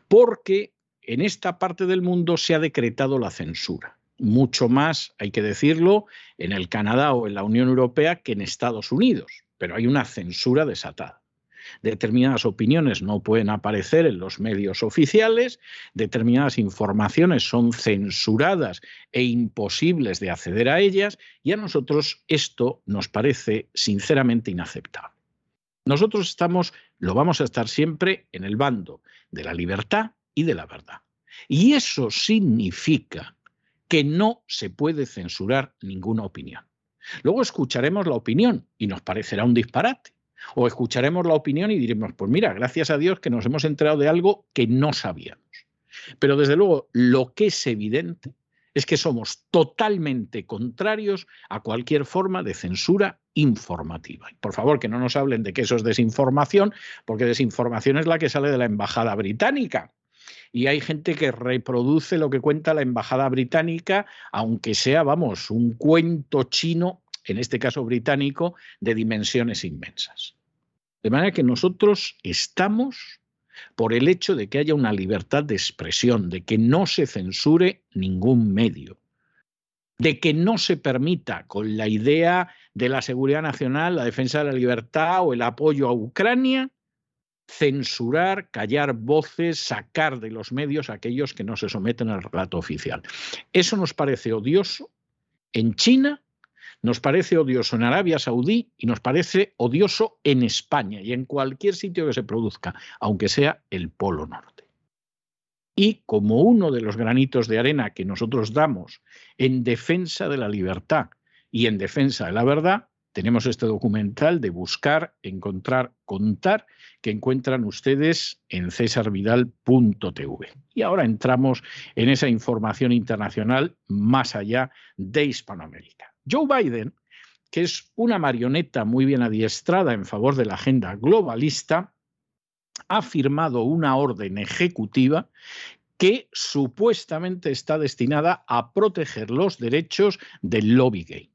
porque en esta parte del mundo se ha decretado la censura. Mucho más, hay que decirlo, en el Canadá o en la Unión Europea que en Estados Unidos, pero hay una censura desatada determinadas opiniones no pueden aparecer en los medios oficiales, determinadas informaciones son censuradas e imposibles de acceder a ellas, y a nosotros esto nos parece sinceramente inaceptable. Nosotros estamos, lo vamos a estar siempre en el bando de la libertad y de la verdad. Y eso significa que no se puede censurar ninguna opinión. Luego escucharemos la opinión y nos parecerá un disparate. O escucharemos la opinión y diremos, pues mira, gracias a Dios que nos hemos enterado de algo que no sabíamos. Pero desde luego, lo que es evidente es que somos totalmente contrarios a cualquier forma de censura informativa. por favor, que no nos hablen de que eso es desinformación, porque desinformación es la que sale de la embajada británica. Y hay gente que reproduce lo que cuenta la embajada británica, aunque sea, vamos, un cuento chino en este caso británico, de dimensiones inmensas. De manera que nosotros estamos por el hecho de que haya una libertad de expresión, de que no se censure ningún medio, de que no se permita con la idea de la seguridad nacional, la defensa de la libertad o el apoyo a Ucrania, censurar, callar voces, sacar de los medios a aquellos que no se someten al relato oficial. Eso nos parece odioso en China nos parece odioso en Arabia Saudí y nos parece odioso en España y en cualquier sitio que se produzca, aunque sea el Polo Norte. Y como uno de los granitos de arena que nosotros damos en defensa de la libertad y en defensa de la verdad, tenemos este documental de buscar, encontrar, contar, que encuentran ustedes en cesarvidal.tv. Y ahora entramos en esa información internacional más allá de Hispanoamérica. Joe Biden, que es una marioneta muy bien adiestrada en favor de la agenda globalista, ha firmado una orden ejecutiva que supuestamente está destinada a proteger los derechos del lobby gay.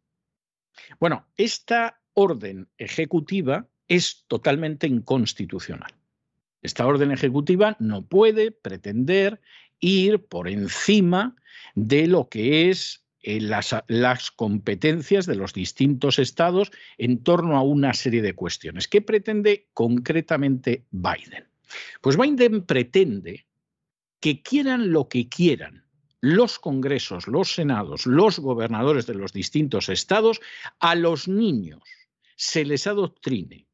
Bueno, esta orden ejecutiva es totalmente inconstitucional. Esta orden ejecutiva no puede pretender ir por encima de lo que es eh, las, las, competencias de los distintos estados en torno a una serie de cuestiones. ¿Qué pretende concretamente Biden? Pues Biden pretende que quieran lo que quieran los congresos, los senados, los gobernadores de los distintos estados, a los niños se les adoctrine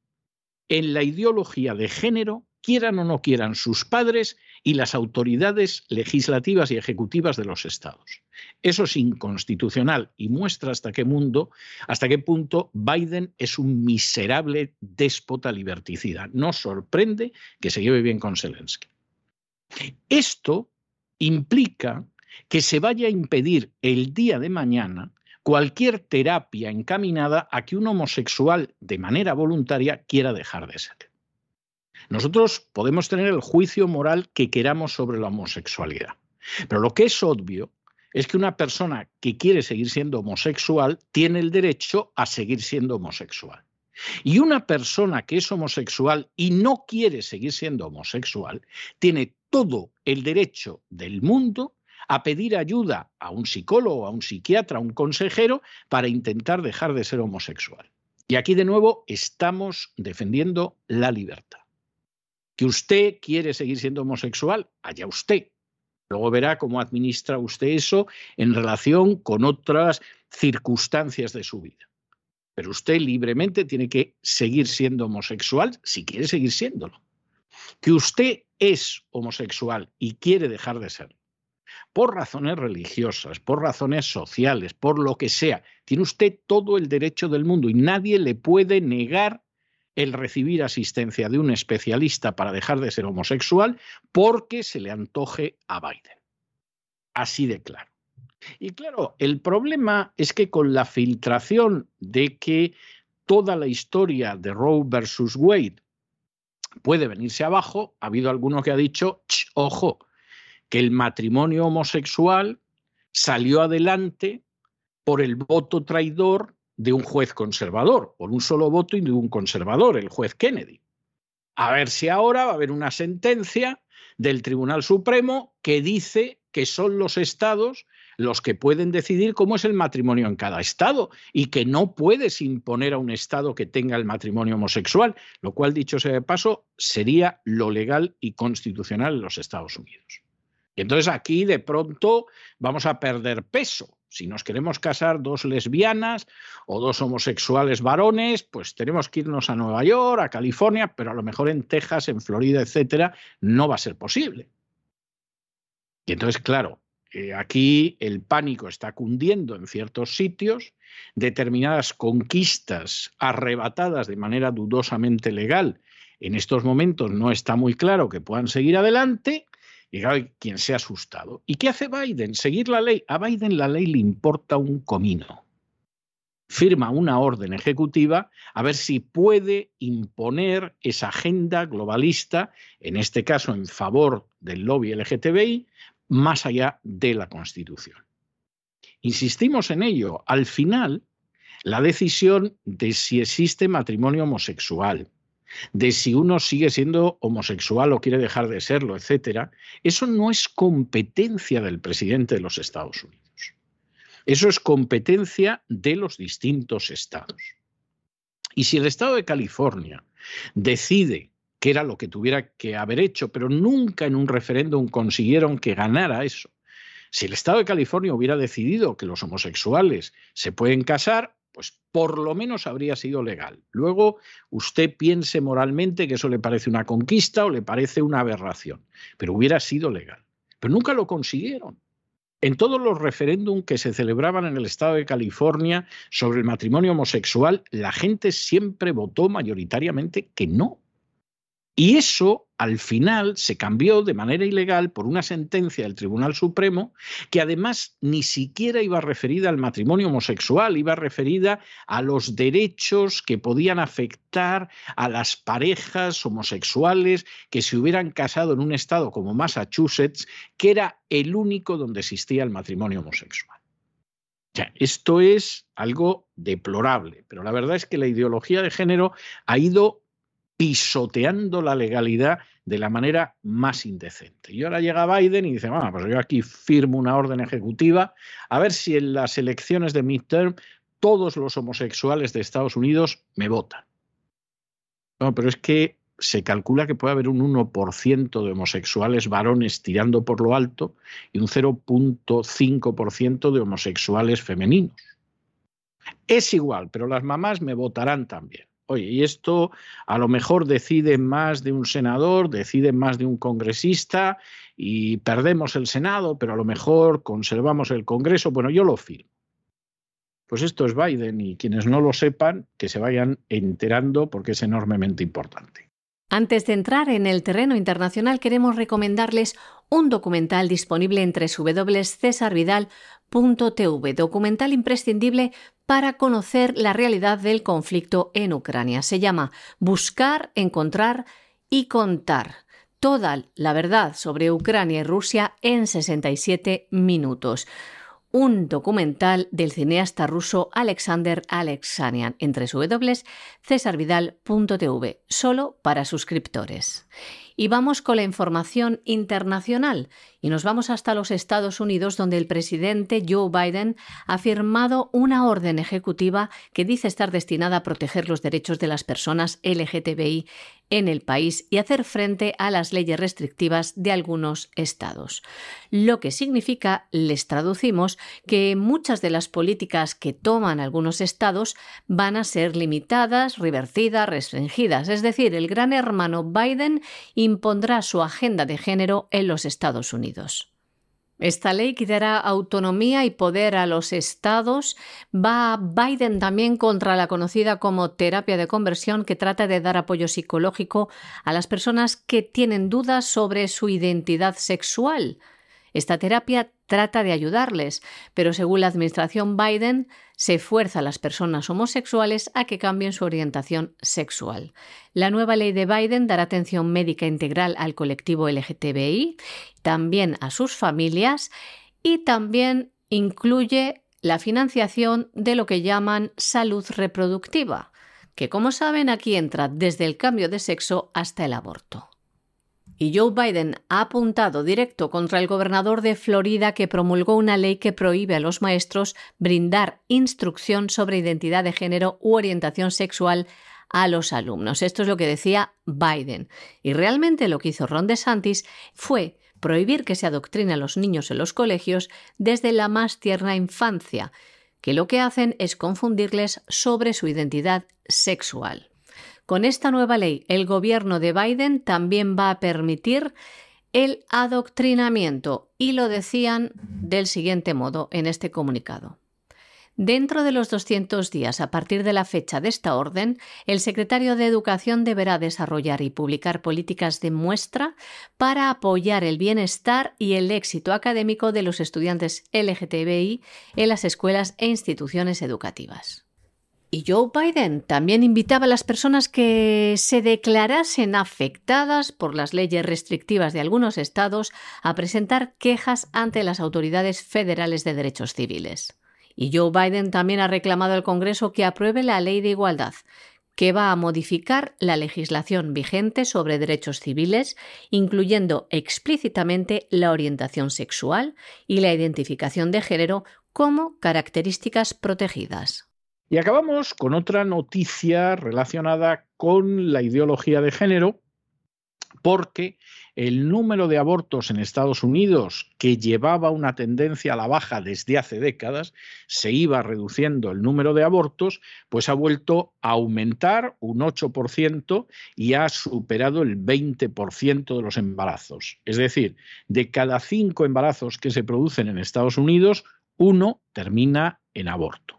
en la ideología de género, quieran o no quieran sus padres y las autoridades legislativas y ejecutivas de los estados. Eso es inconstitucional y muestra hasta qué mundo, hasta qué punto Biden es un miserable déspota liberticida. No sorprende que se lleve bien con Zelensky. Esto implica que se vaya a impedir el día de mañana cualquier terapia encaminada a que un homosexual de manera voluntaria quiera dejar de ser. Nosotros podemos tener el juicio moral que queramos sobre la homosexualidad, pero lo que es obvio es que una persona que quiere seguir siendo homosexual tiene el derecho a seguir siendo homosexual. Y una persona que es homosexual y no quiere seguir siendo homosexual tiene todo el derecho del mundo a pedir ayuda a un psicólogo, a un psiquiatra, a un consejero para intentar dejar de ser homosexual. Y aquí de nuevo estamos defendiendo la libertad. Que usted quiere seguir siendo homosexual, allá usted. Luego verá cómo administra usted eso en relación con otras circunstancias de su vida. Pero usted libremente tiene que seguir siendo homosexual si quiere seguir siéndolo. Que usted es homosexual y quiere dejar de serlo por razones religiosas, por razones sociales, por lo que sea. Tiene usted todo el derecho del mundo y nadie le puede negar el recibir asistencia de un especialista para dejar de ser homosexual porque se le antoje a Biden. Así de claro. Y claro, el problema es que con la filtración de que toda la historia de Roe versus Wade puede venirse abajo, ha habido alguno que ha dicho, ojo, que el matrimonio homosexual salió adelante por el voto traidor de un juez conservador, por un solo voto y de un conservador, el juez Kennedy. A ver si ahora va a haber una sentencia del Tribunal Supremo que dice que son los estados los que pueden decidir cómo es el matrimonio en cada estado y que no puedes imponer a un estado que tenga el matrimonio homosexual, lo cual, dicho sea de paso, sería lo legal y constitucional en los Estados Unidos. Y entonces aquí de pronto vamos a perder peso. Si nos queremos casar dos lesbianas o dos homosexuales varones, pues tenemos que irnos a Nueva York, a California, pero a lo mejor en Texas, en Florida, etcétera, no va a ser posible. Y entonces, claro, eh, aquí el pánico está cundiendo en ciertos sitios, determinadas conquistas arrebatadas de manera dudosamente legal en estos momentos no está muy claro que puedan seguir adelante y claro, quien se ha asustado. ¿Y qué hace Biden? Seguir la ley. A Biden la ley le importa un comino. Firma una orden ejecutiva a ver si puede imponer esa agenda globalista, en este caso en favor del lobby LGTBI, más allá de la Constitución. Insistimos en ello. Al final, la decisión de si existe matrimonio homosexual, de si uno sigue siendo homosexual o quiere dejar de serlo, etcétera, eso no es competencia del presidente de los Estados Unidos. Eso es competencia de los distintos estados. Y si el estado de California decide que era lo que tuviera que haber hecho, pero nunca en un referéndum consiguieron que ganara eso. Si el estado de California hubiera decidido que los homosexuales se pueden casar, pues por lo menos habría sido legal. Luego usted piense moralmente que eso le parece una conquista o le parece una aberración, pero hubiera sido legal. Pero nunca lo consiguieron. En todos los referéndums que se celebraban en el estado de California sobre el matrimonio homosexual, la gente siempre votó mayoritariamente que no. Y eso al final se cambió de manera ilegal por una sentencia del Tribunal Supremo que además ni siquiera iba referida al matrimonio homosexual, iba referida a los derechos que podían afectar a las parejas homosexuales que se hubieran casado en un estado como Massachusetts, que era el único donde existía el matrimonio homosexual. esto es algo deplorable, pero la verdad es que la ideología de género ha ido pisoteando la legalidad de la manera más indecente. Y ahora llega Biden y dice, bueno, pues yo aquí firmo una orden ejecutiva, a ver si en las elecciones de midterm todos los homosexuales de Estados Unidos me votan. No, pero es que se calcula que puede haber un 1% de homosexuales varones tirando por lo alto y un 0.5% de homosexuales femeninos. Es igual, pero las mamás me votarán también. Oye, y esto a lo mejor decide más de un senador, decide más de un congresista y perdemos el Senado, pero a lo mejor conservamos el Congreso. Bueno, yo lo firmo. Pues esto es Biden y quienes no lo sepan, que se vayan enterando porque es enormemente importante. Antes de entrar en el terreno internacional, queremos recomendarles un documental disponible en www.cesarvidal.tv, documental imprescindible para conocer la realidad del conflicto en Ucrania. Se llama Buscar, Encontrar y Contar. Toda la verdad sobre Ucrania y Rusia en 67 minutos un documental del cineasta ruso Alexander Alexanian entre www.cesarvidal.tv, solo para suscriptores. Y vamos con la información internacional y nos vamos hasta los Estados Unidos donde el presidente Joe Biden ha firmado una orden ejecutiva que dice estar destinada a proteger los derechos de las personas LGTBI en el país y hacer frente a las leyes restrictivas de algunos estados. Lo que significa, les traducimos, que muchas de las políticas que toman algunos estados van a ser limitadas, revertidas, restringidas. Es decir, el gran hermano Biden impondrá su agenda de género en los Estados Unidos. Esta ley que dará autonomía y poder a los estados. Va Biden también contra la conocida como terapia de conversión que trata de dar apoyo psicológico a las personas que tienen dudas sobre su identidad sexual. Esta terapia trata de ayudarles, pero según la administración Biden, se fuerza a las personas homosexuales a que cambien su orientación sexual. La nueva ley de Biden dará atención médica integral al colectivo LGTBI, también a sus familias y también incluye la financiación de lo que llaman salud reproductiva, que como saben aquí entra desde el cambio de sexo hasta el aborto. Y Joe Biden ha apuntado directo contra el gobernador de Florida que promulgó una ley que prohíbe a los maestros brindar instrucción sobre identidad de género u orientación sexual a los alumnos. Esto es lo que decía Biden. Y realmente lo que hizo Ron DeSantis fue prohibir que se adoctrine a los niños en los colegios desde la más tierna infancia, que lo que hacen es confundirles sobre su identidad sexual. Con esta nueva ley, el gobierno de Biden también va a permitir el adoctrinamiento y lo decían del siguiente modo en este comunicado. Dentro de los 200 días a partir de la fecha de esta orden, el secretario de Educación deberá desarrollar y publicar políticas de muestra para apoyar el bienestar y el éxito académico de los estudiantes LGTBI en las escuelas e instituciones educativas. Y Joe Biden también invitaba a las personas que se declarasen afectadas por las leyes restrictivas de algunos estados a presentar quejas ante las autoridades federales de derechos civiles. Y Joe Biden también ha reclamado al Congreso que apruebe la ley de igualdad, que va a modificar la legislación vigente sobre derechos civiles, incluyendo explícitamente la orientación sexual y la identificación de género como características protegidas. Y acabamos con otra noticia relacionada con la ideología de género, porque el número de abortos en Estados Unidos, que llevaba una tendencia a la baja desde hace décadas, se iba reduciendo el número de abortos, pues ha vuelto a aumentar un 8% y ha superado el 20% de los embarazos. Es decir, de cada cinco embarazos que se producen en Estados Unidos, uno termina en aborto.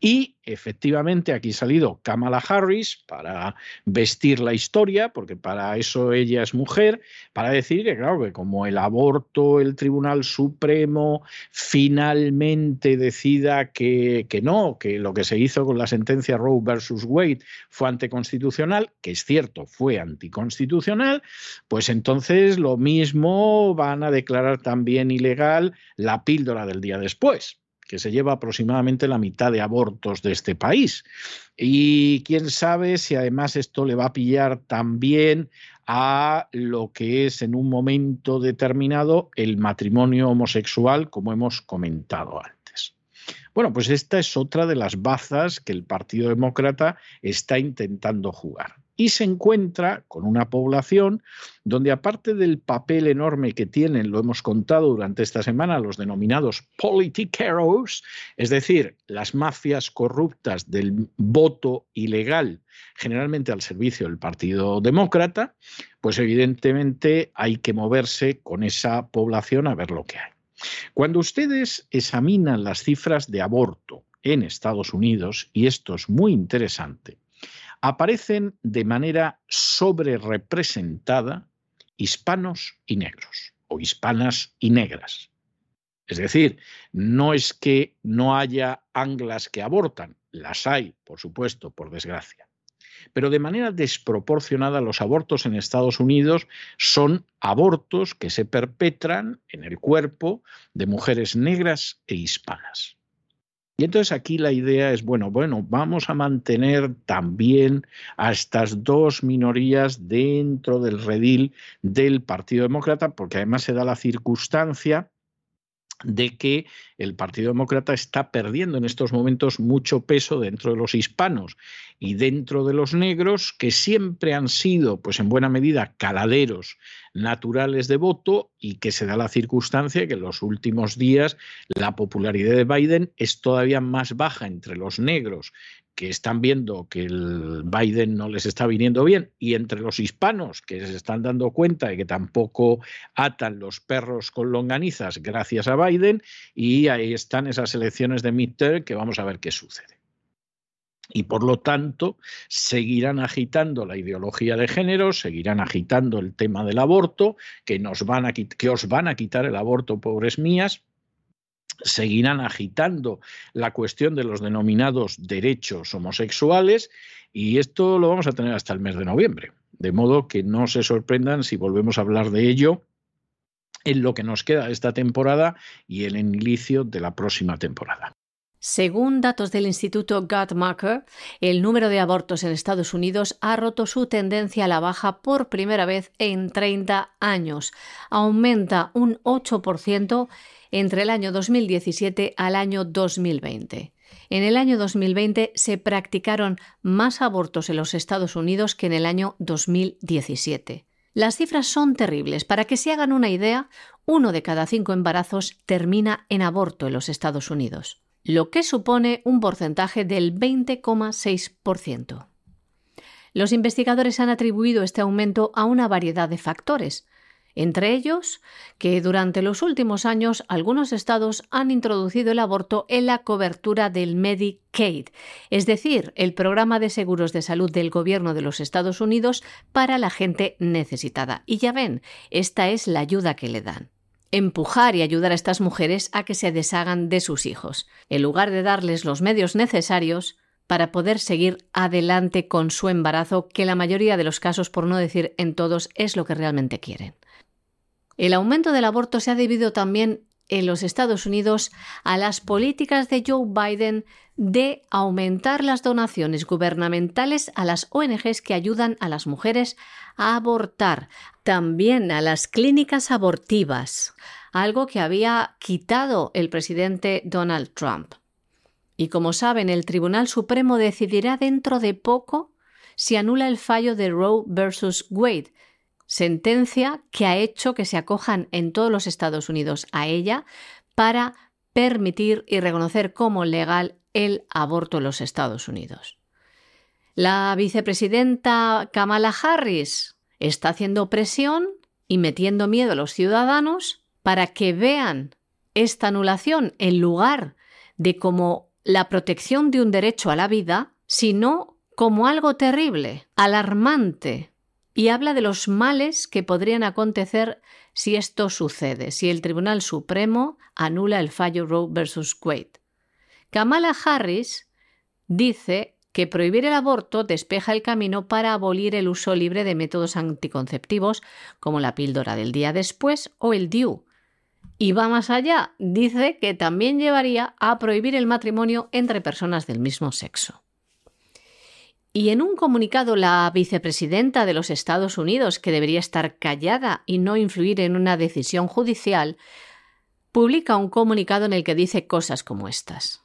Y efectivamente aquí ha salido Kamala Harris para vestir la historia, porque para eso ella es mujer, para decir que, claro, que como el aborto, el Tribunal Supremo finalmente decida que, que no, que lo que se hizo con la sentencia Roe versus Wade fue anticonstitucional, que es cierto, fue anticonstitucional, pues entonces lo mismo van a declarar también ilegal la píldora del día después que se lleva aproximadamente la mitad de abortos de este país. Y quién sabe si además esto le va a pillar también a lo que es en un momento determinado el matrimonio homosexual, como hemos comentado antes. Bueno, pues esta es otra de las bazas que el Partido Demócrata está intentando jugar y se encuentra con una población donde aparte del papel enorme que tienen, lo hemos contado durante esta semana, los denominados politiqueros, es decir, las mafias corruptas del voto ilegal, generalmente al servicio del Partido Demócrata, pues evidentemente hay que moverse con esa población a ver lo que hay. Cuando ustedes examinan las cifras de aborto en Estados Unidos, y esto es muy interesante, aparecen de manera sobrerepresentada hispanos y negros, o hispanas y negras. Es decir, no es que no haya anglas que abortan, las hay, por supuesto, por desgracia. Pero de manera desproporcionada los abortos en Estados Unidos son abortos que se perpetran en el cuerpo de mujeres negras e hispanas. Y entonces aquí la idea es, bueno, bueno, vamos a mantener también a estas dos minorías dentro del redil del Partido Demócrata, porque además se da la circunstancia de que el Partido Demócrata está perdiendo en estos momentos mucho peso dentro de los hispanos y dentro de los negros, que siempre han sido, pues en buena medida, caladeros naturales de voto y que se da la circunstancia que en los últimos días la popularidad de Biden es todavía más baja entre los negros que están viendo que el Biden no les está viniendo bien, y entre los hispanos que se están dando cuenta de que tampoco atan los perros con longanizas gracias a Biden, y ahí están esas elecciones de midterm que vamos a ver qué sucede. Y por lo tanto, seguirán agitando la ideología de género, seguirán agitando el tema del aborto, que, nos van a, que os van a quitar el aborto, pobres mías, seguirán agitando la cuestión de los denominados derechos homosexuales y esto lo vamos a tener hasta el mes de noviembre. De modo que no se sorprendan si volvemos a hablar de ello en lo que nos queda esta temporada y el inicio de la próxima temporada. Según datos del Instituto Guttmacher, el número de abortos en Estados Unidos ha roto su tendencia a la baja por primera vez en 30 años. Aumenta un 8% entre el año 2017 al año 2020. En el año 2020 se practicaron más abortos en los Estados Unidos que en el año 2017. Las cifras son terribles. Para que se hagan una idea, uno de cada cinco embarazos termina en aborto en los Estados Unidos, lo que supone un porcentaje del 20,6%. Los investigadores han atribuido este aumento a una variedad de factores, entre ellos que durante los últimos años algunos estados han introducido el aborto en la cobertura del Medicaid, es decir, el programa de seguros de salud del gobierno de los Estados Unidos para la gente necesitada. Y ya ven, esta es la ayuda que le dan empujar y ayudar a estas mujeres a que se deshagan de sus hijos, en lugar de darles los medios necesarios para poder seguir adelante con su embarazo, que la mayoría de los casos, por no decir en todos, es lo que realmente quieren. El aumento del aborto se ha debido también en los Estados Unidos a las políticas de Joe Biden de aumentar las donaciones gubernamentales a las ONGs que ayudan a las mujeres a abortar, también a las clínicas abortivas, algo que había quitado el presidente Donald Trump. Y como saben, el Tribunal Supremo decidirá dentro de poco si anula el fallo de Roe versus Wade, sentencia que ha hecho que se acojan en todos los Estados Unidos a ella para permitir y reconocer como legal el aborto en los Estados Unidos. La vicepresidenta Kamala Harris está haciendo presión y metiendo miedo a los ciudadanos para que vean esta anulación en lugar de como la protección de un derecho a la vida, sino como algo terrible, alarmante, y habla de los males que podrían acontecer si esto sucede, si el Tribunal Supremo anula el fallo Roe versus Wade. Kamala Harris dice que prohibir el aborto despeja el camino para abolir el uso libre de métodos anticonceptivos como la píldora del día después o el DIU, Y va más allá, dice que también llevaría a prohibir el matrimonio entre personas del mismo sexo. Y en un comunicado, la vicepresidenta de los Estados Unidos, que debería estar callada y no influir en una decisión judicial, publica un comunicado en el que dice cosas como estas.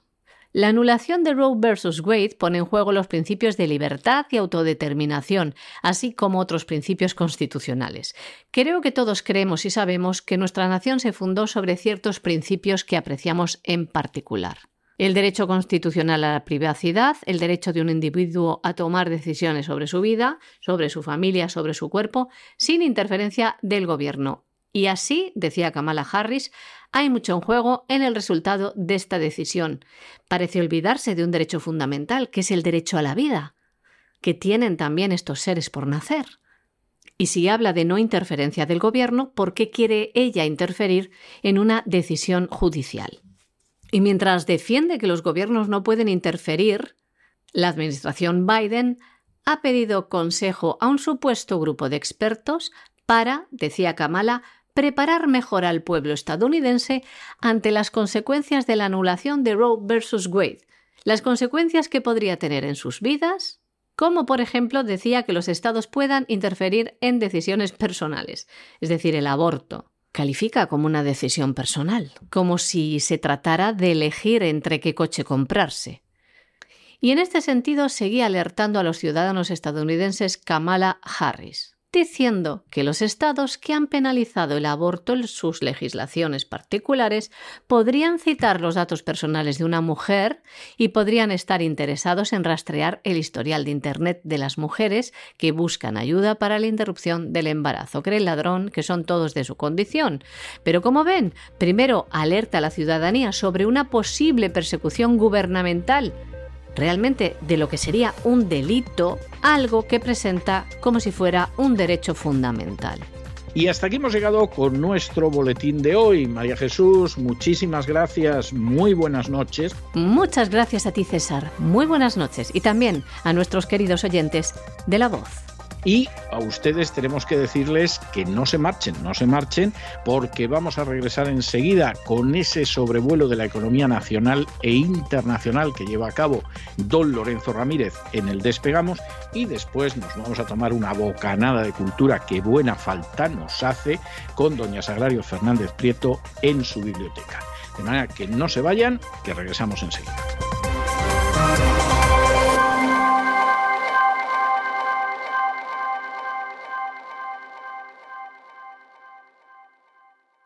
La anulación de Roe versus Wade pone en juego los principios de libertad y autodeterminación, así como otros principios constitucionales. Creo que todos creemos y sabemos que nuestra nación se fundó sobre ciertos principios que apreciamos en particular. El derecho constitucional a la privacidad, el derecho de un individuo a tomar decisiones sobre su vida, sobre su familia, sobre su cuerpo, sin interferencia del gobierno. Y así, decía Kamala Harris, hay mucho en juego en el resultado de esta decisión. Parece olvidarse de un derecho fundamental, que es el derecho a la vida, que tienen también estos seres por nacer. Y si habla de no interferencia del gobierno, ¿por qué quiere ella interferir en una decisión judicial? Y mientras defiende que los gobiernos no pueden interferir, la administración Biden ha pedido consejo a un supuesto grupo de expertos para, decía Kamala, preparar mejor al pueblo estadounidense ante las consecuencias de la anulación de Roe versus Wade, las consecuencias que podría tener en sus vidas, como por ejemplo decía que los estados puedan interferir en decisiones personales, es decir, el aborto. Califica como una decisión personal, como si se tratara de elegir entre qué coche comprarse. Y en este sentido seguía alertando a los ciudadanos estadounidenses Kamala Harris diciendo que los estados que han penalizado el aborto en sus legislaciones particulares podrían citar los datos personales de una mujer y podrían estar interesados en rastrear el historial de Internet de las mujeres que buscan ayuda para la interrupción del embarazo. Cree el ladrón que son todos de su condición. Pero como ven, primero alerta a la ciudadanía sobre una posible persecución gubernamental realmente de lo que sería un delito, algo que presenta como si fuera un derecho fundamental. Y hasta aquí hemos llegado con nuestro boletín de hoy. María Jesús, muchísimas gracias, muy buenas noches. Muchas gracias a ti, César. Muy buenas noches. Y también a nuestros queridos oyentes de La Voz. Y a ustedes tenemos que decirles que no se marchen, no se marchen, porque vamos a regresar enseguida con ese sobrevuelo de la economía nacional e internacional que lleva a cabo don Lorenzo Ramírez en el Despegamos y después nos vamos a tomar una bocanada de cultura que buena falta nos hace con doña Sagrario Fernández Prieto en su biblioteca. De manera que no se vayan, que regresamos enseguida.